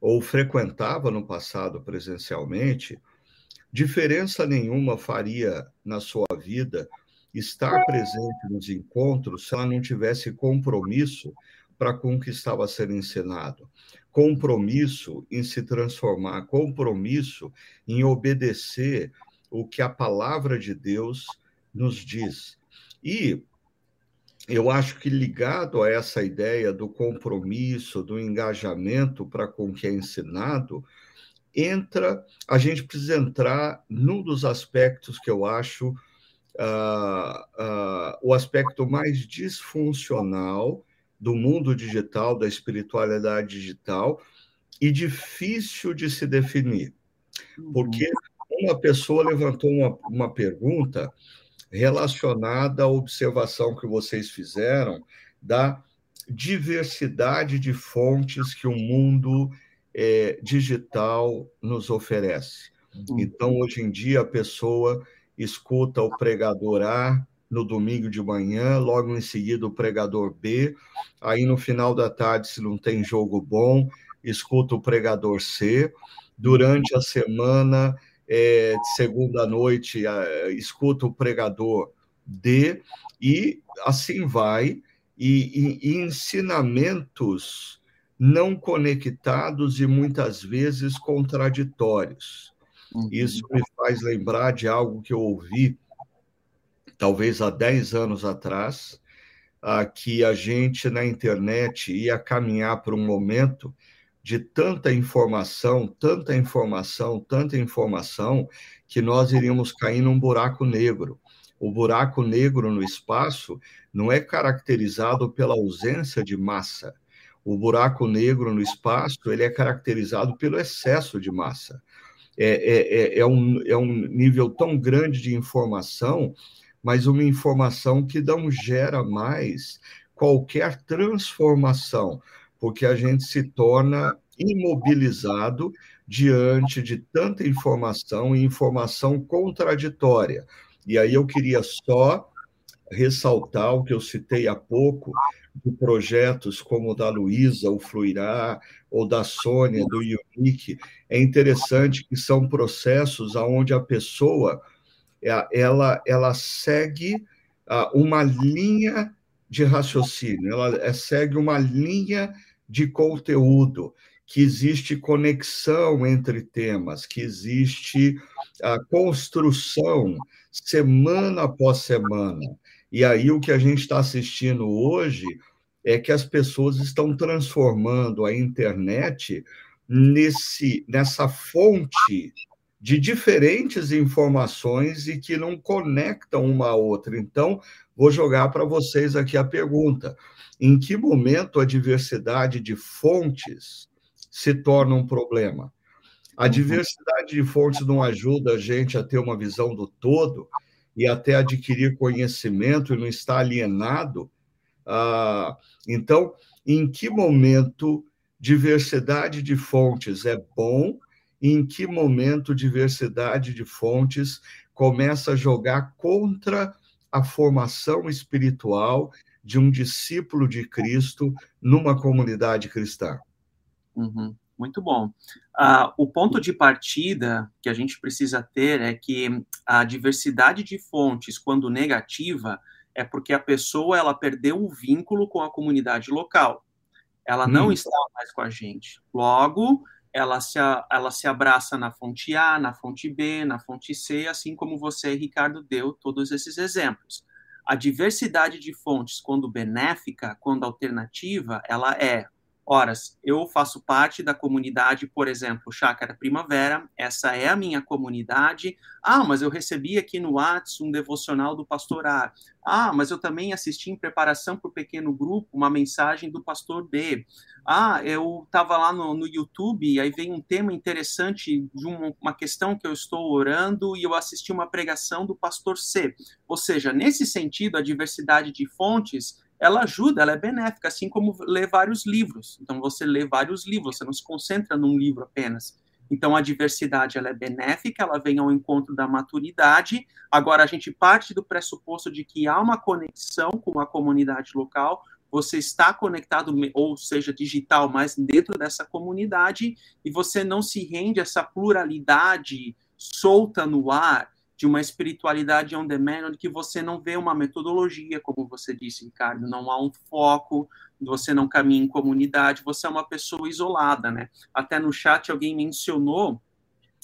ou frequentava no passado presencialmente, diferença nenhuma faria na sua vida estar presente nos encontros se ela não tivesse compromisso para com o que estava sendo ensinado, compromisso em se transformar, compromisso em obedecer o que a palavra de Deus nos diz. E eu acho que ligado a essa ideia do compromisso, do engajamento para com o que é ensinado, entra, a gente precisa entrar num dos aspectos que eu acho uh, uh, o aspecto mais disfuncional do mundo digital, da espiritualidade digital, e difícil de se definir. Porque uma pessoa levantou uma, uma pergunta relacionada à observação que vocês fizeram da diversidade de fontes que o mundo é, digital nos oferece. Uhum. Então, hoje em dia, a pessoa escuta o pregador A no domingo de manhã, logo em seguida o pregador B, aí no final da tarde, se não tem jogo bom, escuta o pregador C, durante a semana, é, segunda noite, escuta o pregador D, e assim vai, e, e, e ensinamentos não conectados e muitas vezes contraditórios. Uhum. Isso me faz lembrar de algo que eu ouvi, talvez há 10 anos atrás, uh, que a gente na internet ia caminhar para um momento de tanta informação, tanta informação, tanta informação, que nós iríamos cair num buraco negro. O buraco negro no espaço não é caracterizado pela ausência de massa, o buraco negro no espaço ele é caracterizado pelo excesso de massa. É, é, é, é, um, é um nível tão grande de informação, mas uma informação que não gera mais qualquer transformação, porque a gente se torna imobilizado diante de tanta informação e informação contraditória. E aí eu queria só ressaltar o que eu citei há pouco, de projetos como o da Luísa, o Fluirá, ou da Sônia, do Unique, é interessante que são processos onde a pessoa ela, ela segue ah, uma linha de raciocínio, ela é, segue uma linha de conteúdo, que existe conexão entre temas, que existe a construção semana após semana. E aí o que a gente está assistindo hoje é que as pessoas estão transformando a internet nesse, nessa fonte de diferentes informações e que não conectam uma a outra. Então, vou jogar para vocês aqui a pergunta: em que momento a diversidade de fontes se torna um problema? A diversidade de fontes não ajuda a gente a ter uma visão do todo, e até adquirir conhecimento e não estar alienado. Ah, então, em que momento diversidade de fontes é bom? Em que momento diversidade de fontes começa a jogar contra a formação espiritual de um discípulo de Cristo numa comunidade cristã? Uhum. Muito bom. Uh, o ponto de partida que a gente precisa ter é que a diversidade de fontes, quando negativa, é porque a pessoa ela perdeu o vínculo com a comunidade local. Ela não hum. está mais com a gente. Logo, ela se, ela se abraça na fonte A, na fonte B, na fonte C, assim como você, Ricardo, deu todos esses exemplos. A diversidade de fontes, quando benéfica, quando alternativa, ela é Horas, eu faço parte da comunidade, por exemplo, Chácara Primavera, essa é a minha comunidade. Ah, mas eu recebi aqui no Whats um devocional do pastor A. Ah, mas eu também assisti em preparação para o pequeno grupo uma mensagem do pastor B. Ah, eu estava lá no, no YouTube e aí vem um tema interessante de uma, uma questão que eu estou orando e eu assisti uma pregação do pastor C. Ou seja, nesse sentido, a diversidade de fontes ela ajuda, ela é benéfica, assim como ler vários livros. Então, você lê vários livros, você não se concentra num livro apenas. Então, a diversidade ela é benéfica, ela vem ao encontro da maturidade. Agora, a gente parte do pressuposto de que há uma conexão com a comunidade local, você está conectado, ou seja, digital, mas dentro dessa comunidade, e você não se rende a essa pluralidade solta no ar, de uma espiritualidade on demand, onde que você não vê uma metodologia, como você disse, Ricardo, não há um foco, você não caminha em comunidade, você é uma pessoa isolada, né? Até no chat alguém mencionou,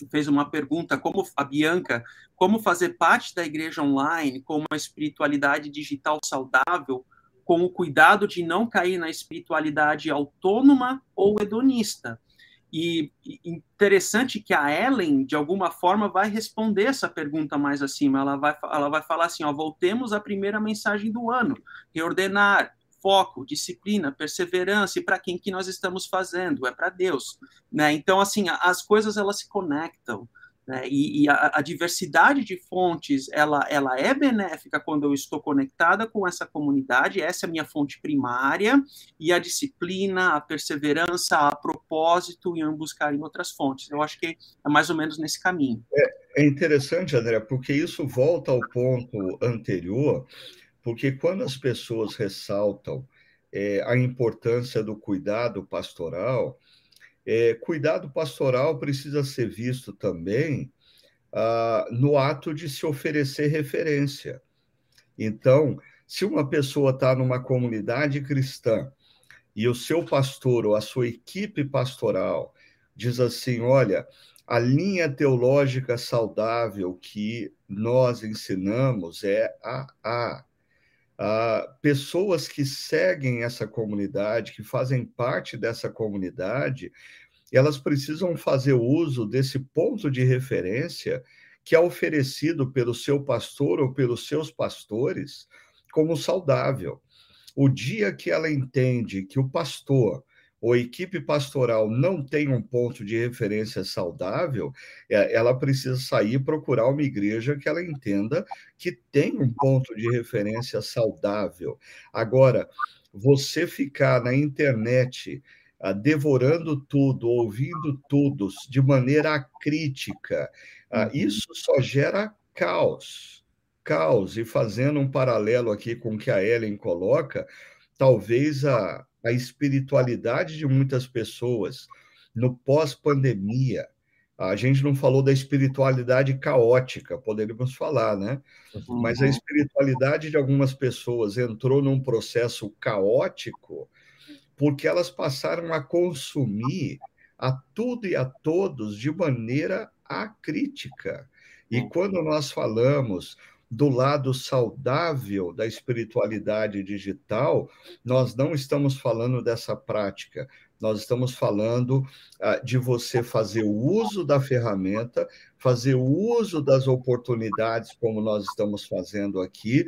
fez uma pergunta, como a Bianca, como fazer parte da igreja online com uma espiritualidade digital saudável, com o cuidado de não cair na espiritualidade autônoma ou hedonista. E interessante que a Ellen, de alguma forma, vai responder essa pergunta mais acima. Ela vai, ela vai falar assim: ó, voltemos à primeira mensagem do ano, reordenar, foco, disciplina, perseverança, e para quem que nós estamos fazendo? É para Deus. Né? Então, assim, as coisas elas se conectam. Né? E, e a, a, diversidade de fontes, ela, ela é benéfica quando eu estou conectada com essa comunidade, essa é a minha fonte primária, e a disciplina, a perseverança, a propósito em buscar em outras fontes. Eu acho que é mais ou menos nesse caminho. É, é interessante, André, porque isso volta ao ponto anterior, porque quando as pessoas ressaltam é, a importância do cuidado pastoral, é, cuidado pastoral precisa ser visto também ah, no ato de se oferecer referência. Então, se uma pessoa está numa comunidade cristã e o seu pastor ou a sua equipe pastoral diz assim: olha, a linha teológica saudável que nós ensinamos é a A. Ah, pessoas que seguem essa comunidade, que fazem parte dessa comunidade, elas precisam fazer uso desse ponto de referência que é oferecido pelo seu pastor ou pelos seus pastores como saudável. O dia que ela entende que o pastor ou equipe pastoral não tem um ponto de referência saudável, é, ela precisa sair e procurar uma igreja que ela entenda que tem um ponto de referência saudável. Agora, você ficar na internet devorando tudo, ouvindo tudo de maneira crítica, ah, uhum. isso só gera caos. Caos. E fazendo um paralelo aqui com o que a Ellen coloca, talvez a, a espiritualidade de muitas pessoas no pós-pandemia. A gente não falou da espiritualidade caótica, poderíamos falar, né? Uhum. Mas a espiritualidade de algumas pessoas entrou num processo caótico porque elas passaram a consumir a tudo e a todos de maneira acrítica. E quando nós falamos do lado saudável da espiritualidade digital, nós não estamos falando dessa prática, nós estamos falando uh, de você fazer o uso da ferramenta, fazer o uso das oportunidades, como nós estamos fazendo aqui,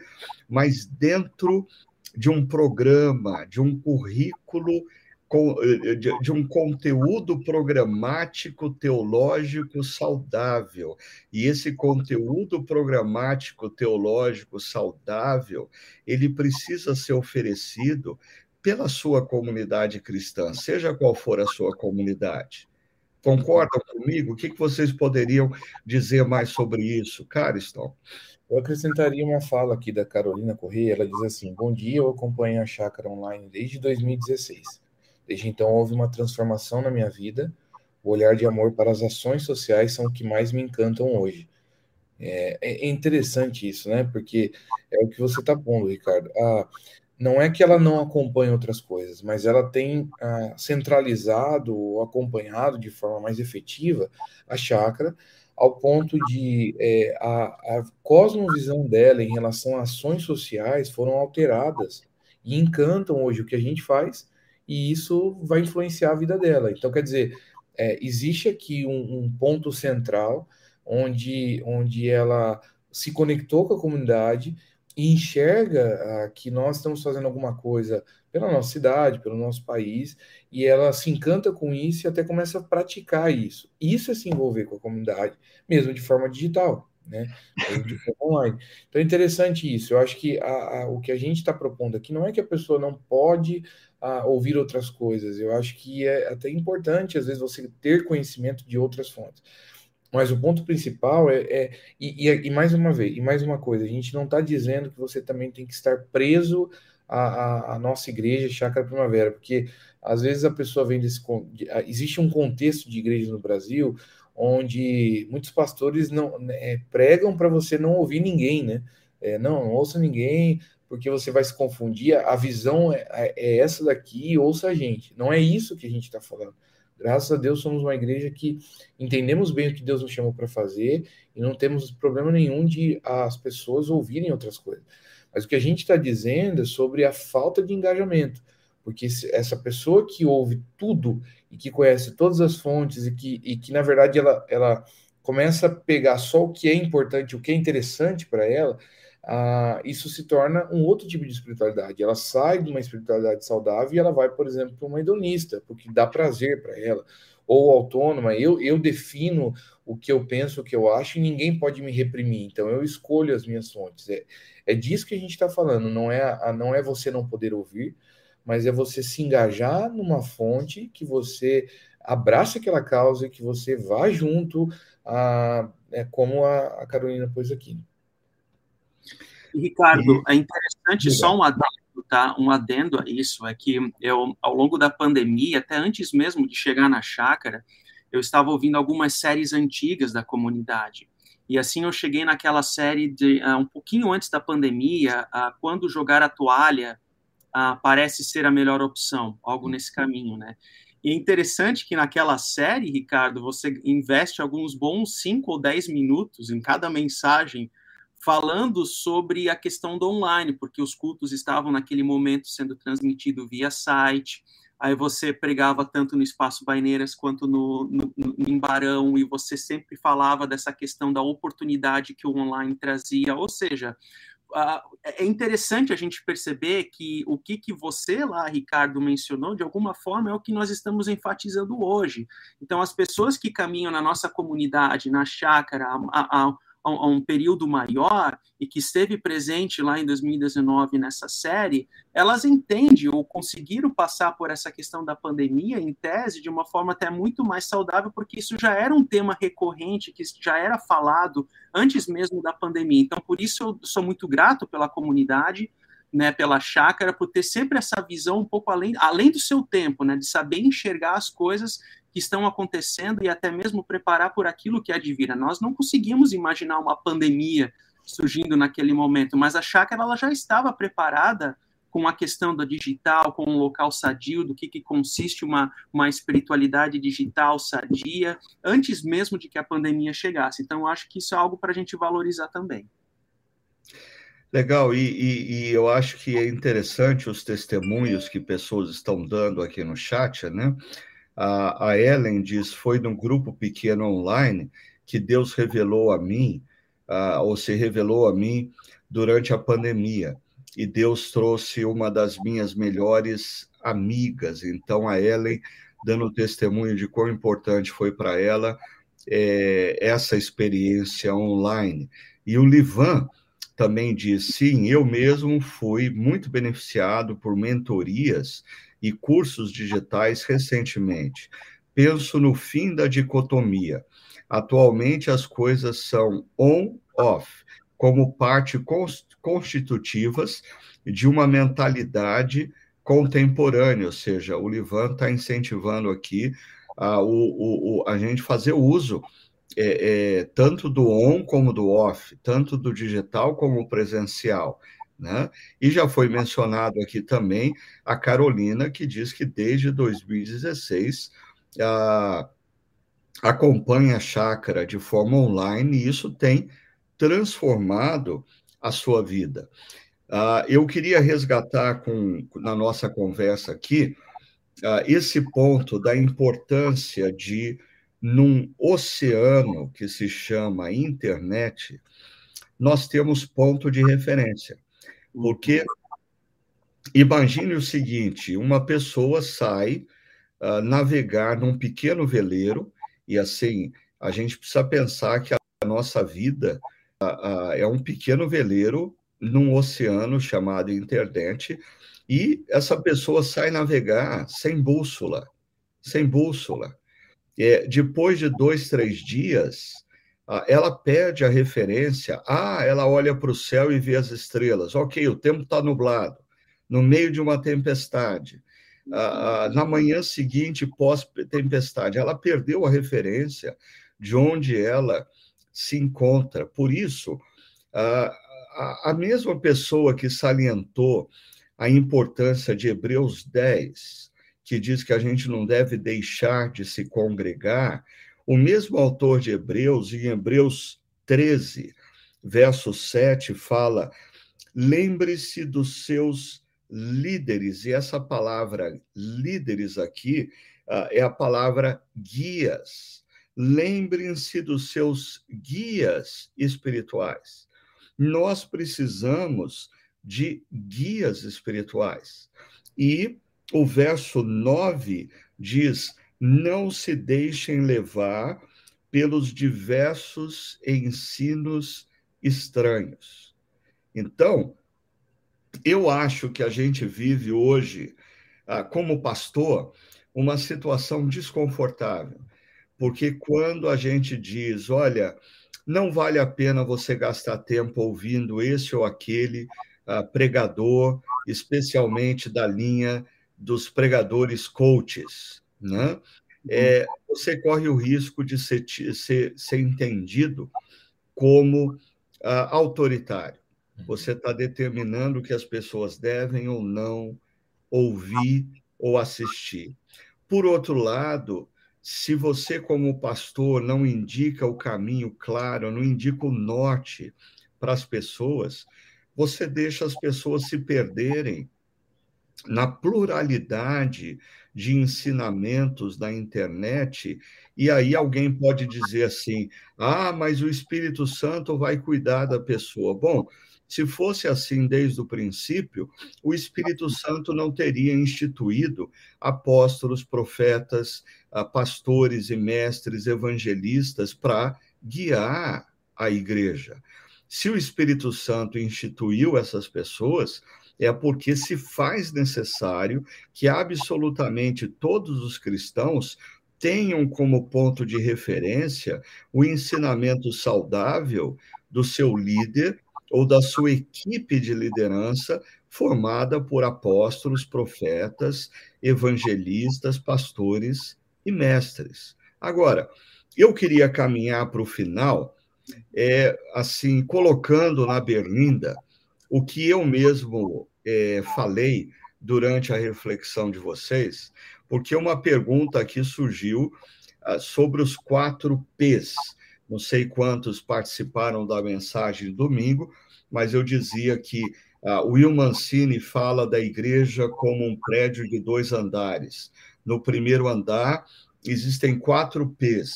mas dentro de um programa, de um currículo eh, de, de, um conteúdo programático teológico saudável. E esse conteúdo programático teológico saudável, ele precisa ser oferecido pela sua comunidade cristã, seja qual for a sua comunidade. Concordam comigo? O que vocês poderiam dizer mais sobre isso, Cariston? Eu acrescentaria uma fala aqui da Carolina Correia. Ela diz assim: Bom dia, eu acompanho a Chácara Online desde 2016 Desde então houve uma transformação na minha vida. O olhar de amor para as ações sociais são o que mais me encantam hoje. É, é interessante isso, né? Porque é o que você está pondo, Ricardo. Ah, não é que ela não acompanha outras coisas, mas ela tem ah, centralizado ou acompanhado de forma mais efetiva a chácara, ao ponto de é, a, a cosmovisão dela em relação a ações sociais foram alteradas e encantam hoje o que a gente faz e isso vai influenciar a vida dela. Então, quer dizer, é, existe aqui um, um, ponto central onde, onde ela se conectou com a comunidade e enxerga ah, que nós estamos fazendo alguma coisa pela nossa cidade, pelo nosso país, e ela se encanta com isso e até começa a praticar isso. Isso é se envolver com a comunidade, mesmo de forma digital né? De forma online. Então é interessante isso. Eu acho que a, a, o que a gente está propondo aqui não é que a pessoa não pode a, ouvir outras coisas. Eu acho que é até importante, às vezes, você ter conhecimento de outras fontes. Mas o ponto principal é, é e, e, e, mais uma vez, e mais uma coisa, a gente não está dizendo que você também tem que estar preso à, à, à nossa igreja Chácara Primavera, porque às vezes a pessoa vem desse. Existe um contexto de igreja no Brasil onde muitos pastores não né, pregam para você não ouvir ninguém, né? É, não, não ouça ninguém, porque você vai se confundir. A visão é, é, é essa daqui, ouça a gente. Não é isso que a gente está falando. Graças a Deus somos uma igreja que entendemos bem o que Deus nos chamou para fazer e não temos problema nenhum de as pessoas ouvirem outras coisas. Mas o que a gente está dizendo é sobre a falta de engajamento, porque essa pessoa que ouve tudo e que conhece todas as fontes e que, e que na verdade, ela, ela começa a pegar só o que é importante, o que é interessante para ela, ah, isso se torna um outro tipo de espiritualidade. Ela sai de uma espiritualidade saudável e ela vai, por exemplo, para uma hedonista, porque dá prazer para ela. Ou autônoma, eu, eu defino o que eu penso, o que eu acho, e ninguém pode me reprimir. Então eu escolho as minhas fontes. É, é disso que a gente está falando, não é, a, não é você não poder ouvir, mas é você se engajar numa fonte que você abraça aquela causa e que você vá junto, a, é, como a, a Carolina pôs aqui. Ricardo, é interessante, só um adendo, tá? Um adendo a isso, é que eu, ao longo da pandemia, até antes mesmo de chegar na chácara, eu estava ouvindo algumas séries antigas da comunidade. E assim eu cheguei naquela série de uh, um pouquinho antes da pandemia, uh, quando jogar a toalha uh, parece ser a melhor opção, algo nesse caminho, né? E é interessante que naquela série, Ricardo, você investe alguns bons 5 ou 10 minutos em cada mensagem falando sobre a questão do online, porque os cultos estavam naquele momento sendo transmitidos via site. Aí você pregava tanto no Espaço Baineiras quanto no, no, no, em Barão, e você sempre falava dessa questão da oportunidade que o online trazia. Ou seja, uh, é interessante a gente perceber que o que, que você lá, Ricardo, mencionou, de alguma forma é o que nós estamos enfatizando hoje. Então, as pessoas que caminham na nossa comunidade, na chácara, a, a, a um período maior e que esteve presente lá em 2019 nessa série, elas entendem ou conseguiram passar por essa questão da pandemia, em tese, de uma forma até muito mais saudável, porque isso já era um tema recorrente, que já era falado antes mesmo da pandemia. Então, por isso, eu sou muito grato pela comunidade, né, pela chácara, por ter sempre essa visão um pouco além, além do seu tempo, né, de saber enxergar as coisas que estão acontecendo e até mesmo preparar por aquilo que advira. Nós não conseguimos imaginar uma pandemia surgindo naquele momento, mas a chácara ela já estava preparada com a questão do digital, com um local sadio, do que, que consiste uma, uma espiritualidade digital sadia, antes mesmo de que a pandemia chegasse. Então, acho que isso é algo para a gente valorizar também. Legal, e, e, e, eu acho que é interessante os testemunhos que pessoas estão dando aqui no chat, né? A, a Ellen diz: foi num grupo pequeno online que Deus revelou a mim, uh, ou se revelou a mim durante a pandemia. E Deus trouxe uma das minhas melhores amigas. Então, a Ellen, dando testemunho de quão importante foi para ela é, essa experiência online. E o Livan também diz: sim, eu mesmo fui muito beneficiado por mentorias e cursos digitais recentemente. Penso no fim da dicotomia. Atualmente as coisas são on-off, como parte constitutivas de uma mentalidade contemporânea, ou seja, o Livan está incentivando aqui a, o, o, a gente fazer uso é, é, tanto do on como do off, tanto do digital como presencial. Né? E já foi mencionado aqui também a Carolina, que diz que desde 2016 a, acompanha a chácara de forma online e isso tem transformado a sua vida. Uh, eu queria resgatar com, na nossa conversa aqui uh, esse ponto da importância de, num oceano que se chama internet, nós temos ponto de referência. Porque imagine o seguinte: uma pessoa sai uh, navegar num pequeno veleiro, e assim, a gente precisa pensar que a nossa vida uh, uh, é um pequeno veleiro num oceano chamado internet, e essa pessoa sai navegar sem bússola, sem bússola. É, depois de dois, três dias, ela perde a referência. Ah, ela olha para o céu e vê as estrelas. Ok, o tempo está nublado, no meio de uma tempestade. Ah, ah, na manhã seguinte, pós-tempestade, ela perdeu a referência de onde ela se encontra. Por isso, a mesma pessoa que salientou a importância de Hebreus 10, que diz que a gente não deve deixar de se congregar, o mesmo autor de Hebreus, em Hebreus 13, verso 7, fala: lembre-se dos seus líderes, e essa palavra líderes aqui uh, é a palavra guias. Lembrem-se dos seus guias espirituais. Nós precisamos de guias espirituais. E o verso 9 diz: Não se deixem levar pelos diversos ensinos estranhos. Então, eu acho que a gente vive hoje, ah, como pastor, uma situação desconfortável, porque quando a gente diz, olha, não vale a pena você gastar tempo ouvindo esse ou aquele uh, pregador, especialmente da linha dos pregadores coaches, né? É, você corre o risco de ser, ser, ser entendido como uh, autoritário. Você está determinando que as pessoas devem ou não ouvir ou assistir. Por outro lado, se você, como pastor, não indica o caminho claro, não indica o norte para as pessoas, você deixa as pessoas se perderem na pluralidade de ensinamentos da internet, e aí alguém pode dizer assim: ah, mas o Espírito Santo vai cuidar da pessoa. Bom, se fosse assim desde o princípio, o Espírito Santo não teria instituído apóstolos, profetas, ah, pastores e mestres evangelistas para guiar a igreja. Se o Espírito Santo instituiu essas pessoas, é porque se faz necessário que absolutamente todos os cristãos tenham como ponto de referência o ensinamento saudável do seu líder ou da sua equipe de liderança formada por apóstolos, profetas, evangelistas, pastores e mestres. Agora, eu queria caminhar para o final, é, assim, colocando na berlinda o que eu mesmo é, falei durante a reflexão de vocês, porque uma pergunta aqui surgiu ah, sobre os quatro P's não sei quantos participaram da mensagem domingo, mas eu dizia que uh, o Will Mancini fala da igreja como um prédio de dois andares. No primeiro andar, existem quatro P's: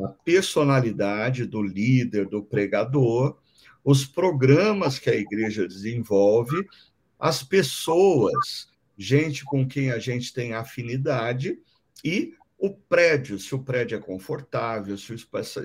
a personalidade do líder, do pregador, os programas que a igreja desenvolve, as pessoas, gente com quem a gente tem afinidade e o prédio, se o prédio é confortável, se o,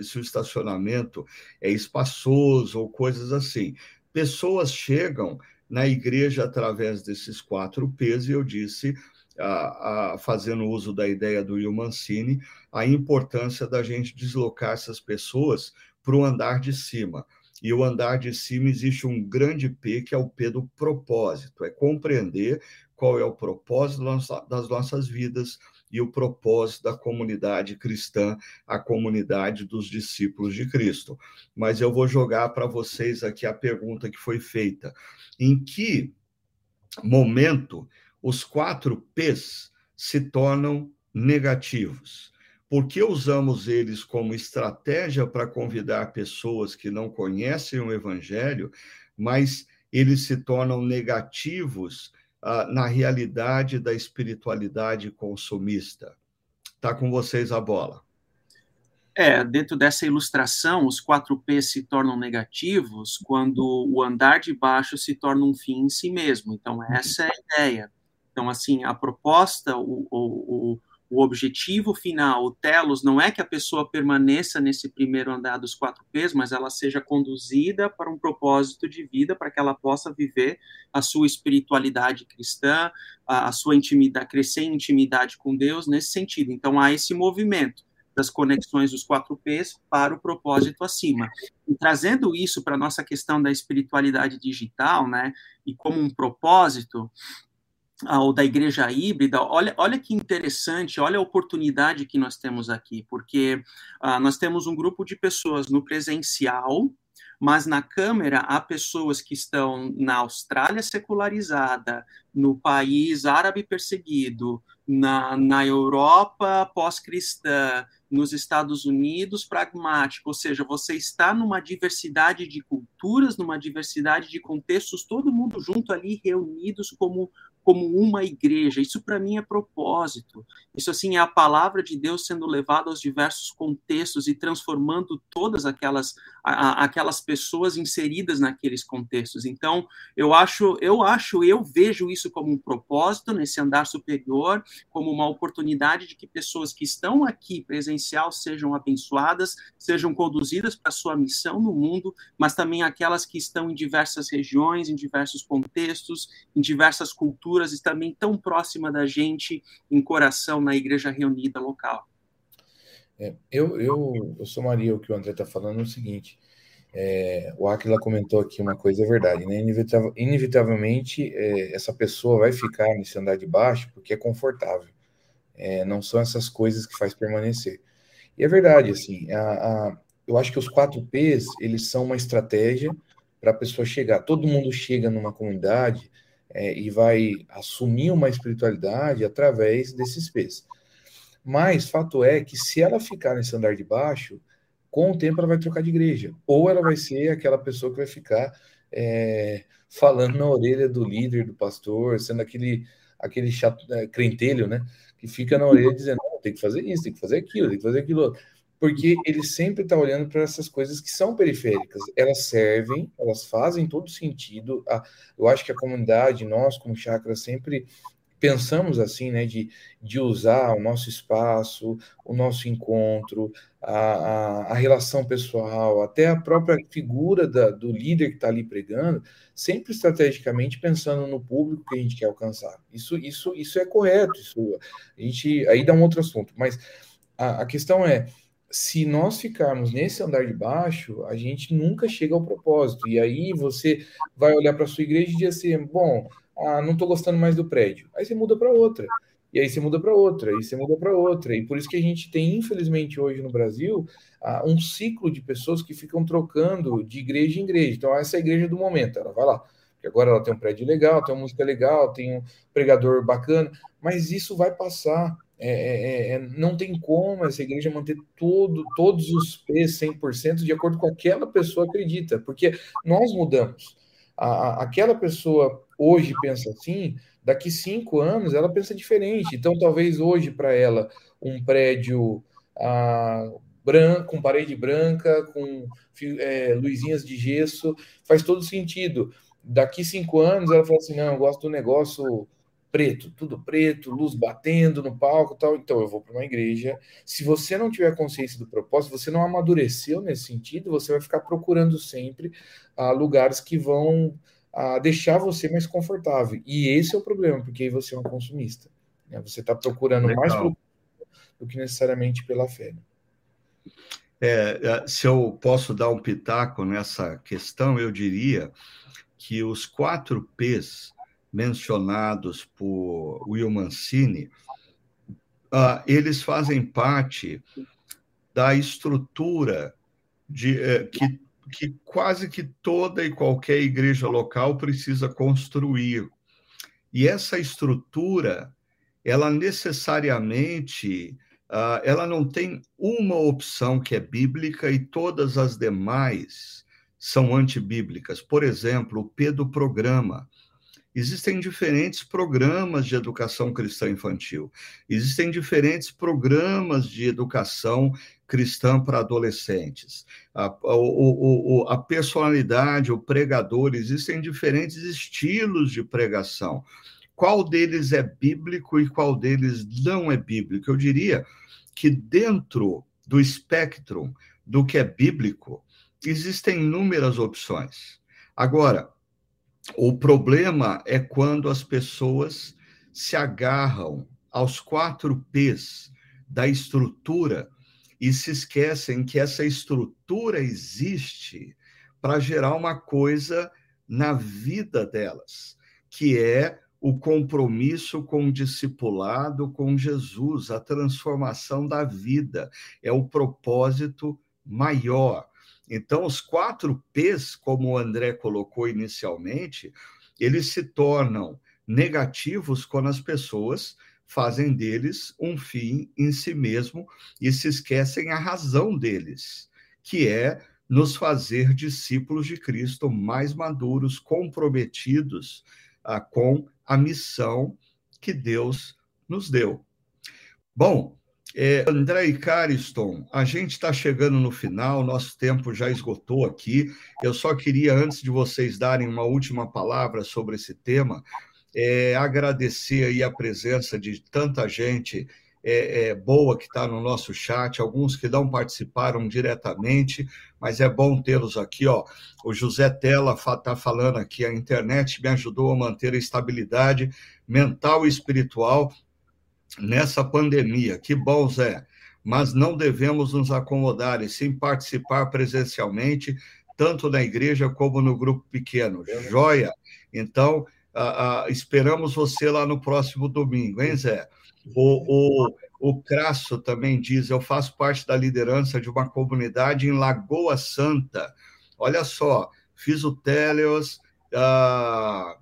se o estacionamento é espaçoso ou coisas assim. Pessoas chegam na igreja através desses quatro P's, e eu disse, a, a, fazendo uso da ideia do Will Mancini, a importância da gente deslocar essas pessoas para o andar de cima. E o andar de cima existe um grande P, que é o P do propósito, é compreender qual é o propósito das nossas vidas, e o propósito da comunidade cristã, a comunidade dos discípulos de Cristo. Mas eu vou jogar para vocês aqui a pergunta que foi feita: em que momento os quatro P's se tornam negativos? Por que usamos eles como estratégia para convidar pessoas que não conhecem o Evangelho, mas eles se tornam negativos uh, na realidade da espiritualidade consumista. Está com vocês a bola. É, dentro dessa ilustração, os quatro P se tornam negativos quando o andar de baixo se torna um fim em si mesmo. Então, essa é a ideia. Então, assim, a proposta, o, o, o objetivo final, o telos, não é que a pessoa permaneça nesse primeiro andar dos quatro P's, mas ela seja conduzida para um propósito de vida, para que ela possa viver a sua espiritualidade cristã, a, a sua intimidade, crescer em intimidade com Deus nesse sentido. Então, há esse movimento das conexões dos quatro P's para o propósito acima. E trazendo isso para a nossa questão da espiritualidade digital, né, e como um propósito, ou da igreja híbrida, olha, olha que interessante, olha a oportunidade que nós temos aqui, porque uh, nós temos um grupo de pessoas no presencial, mas na Câmara há pessoas que estão na Austrália secularizada, no país árabe perseguido, na, na Europa pós-cristã, nos Estados Unidos pragmático, ou seja, você está numa diversidade de culturas, numa diversidade de contextos, todo mundo junto ali reunidos como como uma igreja. Isso para mim é propósito. Isso assim é a palavra de Deus sendo levada aos diversos contextos e transformando todas aquelas a, aquelas pessoas inseridas naqueles contextos. Então, eu acho, eu acho, eu vejo isso como um propósito nesse andar superior, como uma oportunidade de que pessoas que estão aqui presencial sejam abençoadas, sejam conduzidas para sua missão no mundo, mas também aquelas que estão em diversas regiões, em diversos contextos, em diversas culturas e também tão próxima da gente em coração na igreja reunida local. É, eu, eu, eu somaria o que o André está falando é o seguinte: é, o Aquila comentou aqui uma coisa, é verdade, né? Inevitavel, inevitavelmente, é, essa pessoa vai ficar nesse andar de baixo porque é confortável. É, não são essas coisas que faz permanecer. E é verdade, assim, a, a, eu acho que os quatro P's, eles são uma estratégia para a pessoa chegar. Todo mundo chega numa comunidade é, e vai assumir uma espiritualidade através desses P's. Mas fato é que se ela ficar nesse andar de baixo, com o tempo ela vai trocar de igreja. Ou ela vai ser aquela pessoa que vai ficar é, falando na orelha do líder, do pastor, sendo aquele, aquele chato, é, crentelho, né? Que fica na orelha dizendo, tem que fazer isso, tem que fazer aquilo, tem que fazer aquilo porque ele sempre está olhando para essas coisas que são periféricas. Elas servem, elas fazem todo sentido. Eu acho que a comunidade, nós como chácara, sempre pensamos assim, né, de, de usar o nosso espaço, o nosso encontro, a, a, a relação pessoal, até a própria figura da, do líder que está ali pregando, sempre estrategicamente pensando no público que a gente quer alcançar. Isso, isso, isso é correto. Isso, a gente aí dá um outro assunto, mas a, a questão é se nós ficarmos nesse andar de baixo, a gente nunca chega ao propósito. E aí você vai olhar para sua igreja e dizer assim: bom, ah, não estou gostando mais do prédio. Aí você muda para outra. E aí você muda para outra, e você muda para outra. E por isso que a gente tem, infelizmente, hoje no Brasil, ah, um ciclo de pessoas que ficam trocando de igreja em igreja. Então, essa é a igreja do momento, ela vai lá. Porque agora ela tem um prédio legal, tem uma música legal, tem um pregador bacana, mas isso vai passar. É, é, é, não tem como essa igreja manter todo, todos os P's 100% de acordo com aquela pessoa acredita, porque nós mudamos. A, aquela pessoa hoje pensa assim, daqui cinco anos ela pensa diferente. Então, talvez hoje para ela um prédio ah, branco, com parede branca, com é, luzinhas de gesso, faz todo sentido. Daqui cinco anos ela fala assim: não, eu gosto do negócio preto, tudo preto, luz batendo no palco tal. Então eu vou para uma igreja. Se você não tiver consciência do propósito, você não amadureceu nesse sentido, você vai ficar procurando sempre ah, lugares que vão ah, deixar você mais confortável. E esse é o problema, porque aí você é um consumista. Né? Você está procurando Legal. mais do que necessariamente pela fé. Né? É, é, se eu posso dar um pitaco nessa questão, eu diria que os quatro P's mencionados por Will Mancini, uh, eles fazem parte da estrutura de, uh, que, que quase que toda e qualquer igreja local precisa construir. E essa estrutura, ela necessariamente, uh, ela não tem uma opção que é bíblica e todas as demais são antibíblicas. Por exemplo, o P do programa Existem diferentes programas de educação cristã infantil, existem diferentes programas de educação cristã para adolescentes. A, a, personalidade, o pregador, existem diferentes estilos de pregação. Qual deles é bíblico e qual deles não é bíblico? Eu diria que dentro do espectro do que é bíblico, existem inúmeras opções. Agora, o problema é quando as pessoas se agarram aos quatro P's da estrutura e se esquecem que essa estrutura existe para gerar uma coisa na vida delas, que é o compromisso com o discipulado com Jesus, a transformação da vida, é o propósito maior. Então, os quatro P's, como o André colocou inicialmente, eles se tornam negativos quando as pessoas fazem deles um fim em si mesmo e se esquecem a razão deles, que é nos fazer discípulos de Cristo mais maduros, comprometidos ah, com a missão que Deus nos deu. Bom, é, André Cariston, a gente está chegando no final, nosso tempo já esgotou aqui. Eu só queria, antes de vocês darem uma última palavra sobre esse tema, é, agradecer aí a presença de tanta gente é, é boa que está no nosso chat, alguns que não participaram diretamente, mas é bom tê-los aqui. Ó. O José Tela está falando aqui, a internet me ajudou a manter a estabilidade mental e espiritual nessa pandemia. Que bom, Zé. Mas não devemos nos acomodar e sim participar presencialmente, tanto na igreja como no grupo pequeno. Joia! Então, ah, ah, esperamos você lá no próximo domingo, hein, Zé? O, o, o Crasso também diz: eu faço parte da liderança de uma comunidade em Lagoa Santa. Olha só, fiz o Teleos, ah,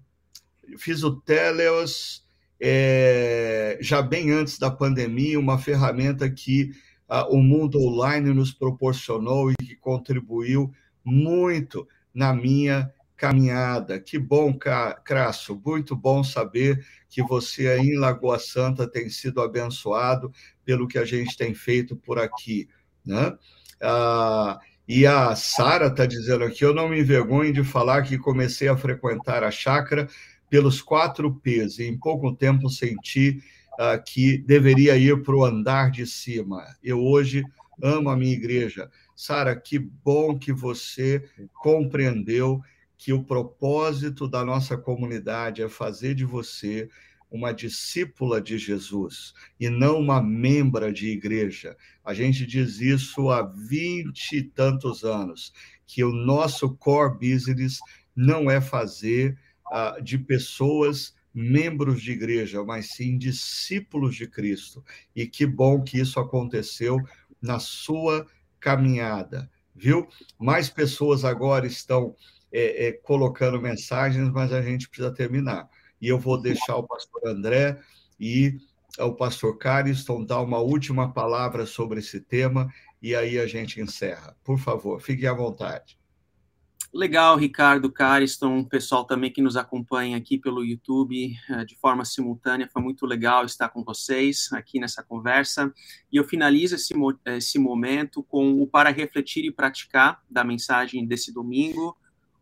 fiz o Teleos é, já bem antes da pandemia, uma ferramenta que ah, o mundo online nos proporcionou e que contribuiu muito na minha caminhada. Que bom, Crasso, muito bom saber que você aí em Lagoa Santa tem sido abençoado pelo que a gente tem feito por aqui, né? Ah, e a Sara está dizendo aqui: eu não me envergonho de falar que comecei a frequentar a chácara pelos quatro P's e em pouco tempo senti ah, que deveria ir para o andar de cima. Eu hoje amo a minha igreja. Sara, que bom que você compreendeu que o propósito da nossa comunidade é fazer de você uma discípula de Jesus e não uma membra de igreja. A gente diz isso há vinte e tantos anos, que o nosso core business não é fazer de pessoas membros de igreja, mas sim discípulos de Cristo. E que bom que isso aconteceu na sua caminhada, viu? Mais pessoas agora estão é, é, colocando mensagens, mas a gente precisa terminar. E eu vou deixar o pastor André e o pastor Cariston dar uma última palavra sobre esse tema e aí a gente encerra. Por favor, fique à vontade. Legal, Ricardo, Cariston, pessoal também que nos acompanha aqui pelo YouTube eh, de forma simultânea, foi muito legal estar com vocês aqui nessa conversa. E eu finalizo esse, esse momento com o para refletir e praticar da mensagem desse domingo,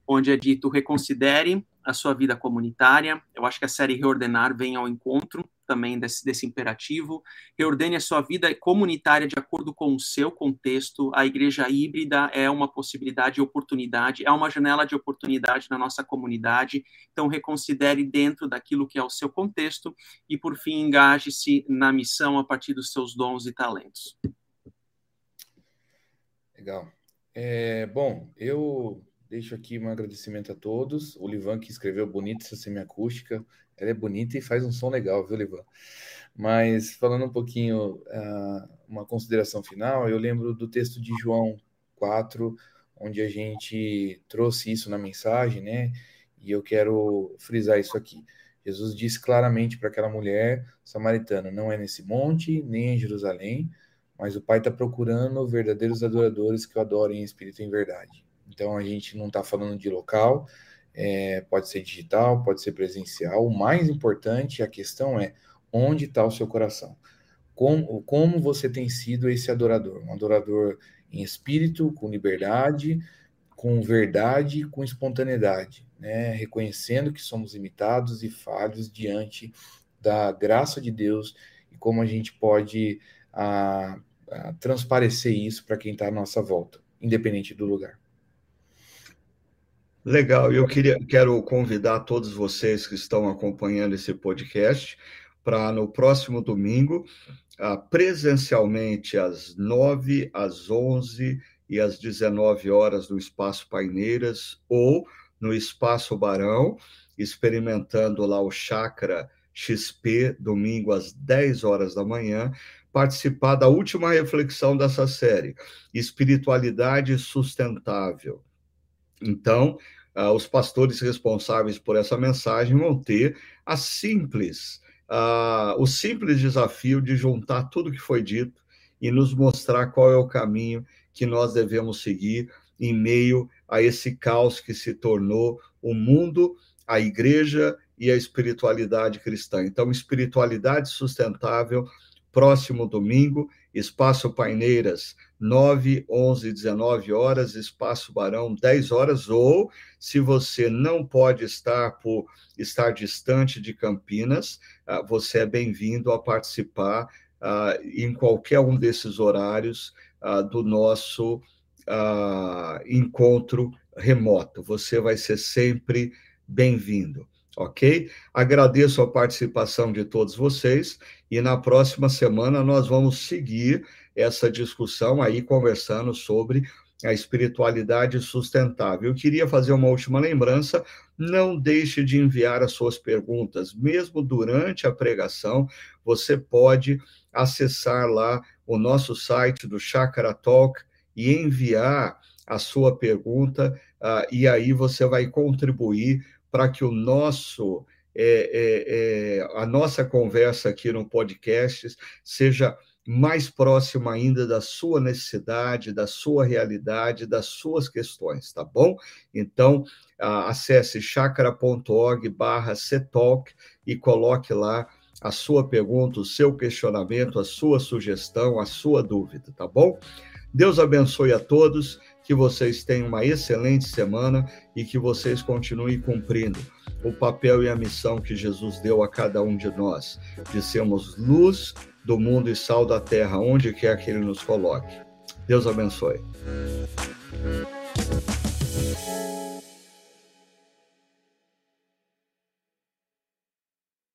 onde é dito reconsidere a sua vida comunitária. Eu acho que a série Reordenar vem ao encontro também desse, desse imperativo. Reordene a sua vida comunitária de acordo com o seu contexto. A igreja híbrida é uma possibilidade e oportunidade, é uma janela de oportunidade na nossa comunidade. Então, reconsidere dentro daquilo que é o seu contexto e, por fim, engaje-se na missão a partir dos seus dons e talentos. Legal. É, bom, eu Deixo aqui um agradecimento a todos. O Livan que escreveu bonito essa semiacústica. Ela é bonita e faz um som legal, viu, Livan? Mas falando um pouquinho, uh, uma consideração final, eu lembro do texto de João 4, onde a gente trouxe isso na mensagem, né? E eu quero frisar isso aqui. Jesus disse claramente para aquela mulher samaritana: não é nesse monte, nem em Jerusalém, mas o Pai está procurando verdadeiros adoradores que o adorem em espírito e em verdade. Então a gente não está falando de local, é, pode ser digital, pode ser presencial. O mais importante, a questão é onde está o seu coração. Como, como você tem sido esse adorador? Um adorador em espírito, com liberdade, com verdade, com espontaneidade, né? reconhecendo que somos imitados e falhos diante da graça de Deus e como a gente pode a, a transparecer isso para quem está à nossa volta, independente do lugar. Legal, eu queria, quero convidar todos vocês que estão acompanhando esse podcast para no próximo domingo, ah, presencialmente às 9, às 11 e às 19 horas no Espaço Paineiras ou no Espaço Barão, experimentando lá o Chakra XP, domingo às 10 horas da manhã, participar da última reflexão dessa série, Espiritualidade Sustentável. Então, uh, os pastores responsáveis por essa mensagem vão ter a simples uh, o simples desafio de juntar tudo que foi dito e nos mostrar qual é o caminho que nós devemos seguir em meio a esse caos que se tornou o mundo, a igreja e a espiritualidade cristã. Então, espiritualidade sustentável, próximo domingo, Espaço Paineiras, 9, 11, 19 horas, Espaço Barão, 10 horas, ou se você não pode estar por estar distante de Campinas, ah, você é bem-vindo a participar ah, em qualquer um desses horários ah, do nosso encontro remoto. Você vai ser sempre bem-vindo ok? Agradeço a participação de todos vocês e na próxima semana nós vamos seguir essa discussão aí conversando sobre a espiritualidade sustentável. Eu queria fazer uma última lembrança: não deixe de enviar as suas perguntas, mesmo durante a pregação, você pode acessar lá o nosso site do Chakra Talk e enviar a sua pergunta, uh, e aí você vai contribuir para que o nosso é, é, é, a nossa conversa aqui no podcast seja mais próxima ainda da sua necessidade, da sua realidade, das suas questões, tá bom? Então, acesse chakra.org barra e coloque lá a sua pergunta, o seu questionamento, a sua sugestão, a sua dúvida, tá bom? Deus abençoe a todos que vocês tenham uma excelente semana e que vocês continuem cumprindo o papel e a missão que Jesus deu a cada um de nós, de sermos luz do mundo e sal da terra, onde quer que Ele nos coloque. Deus abençoe.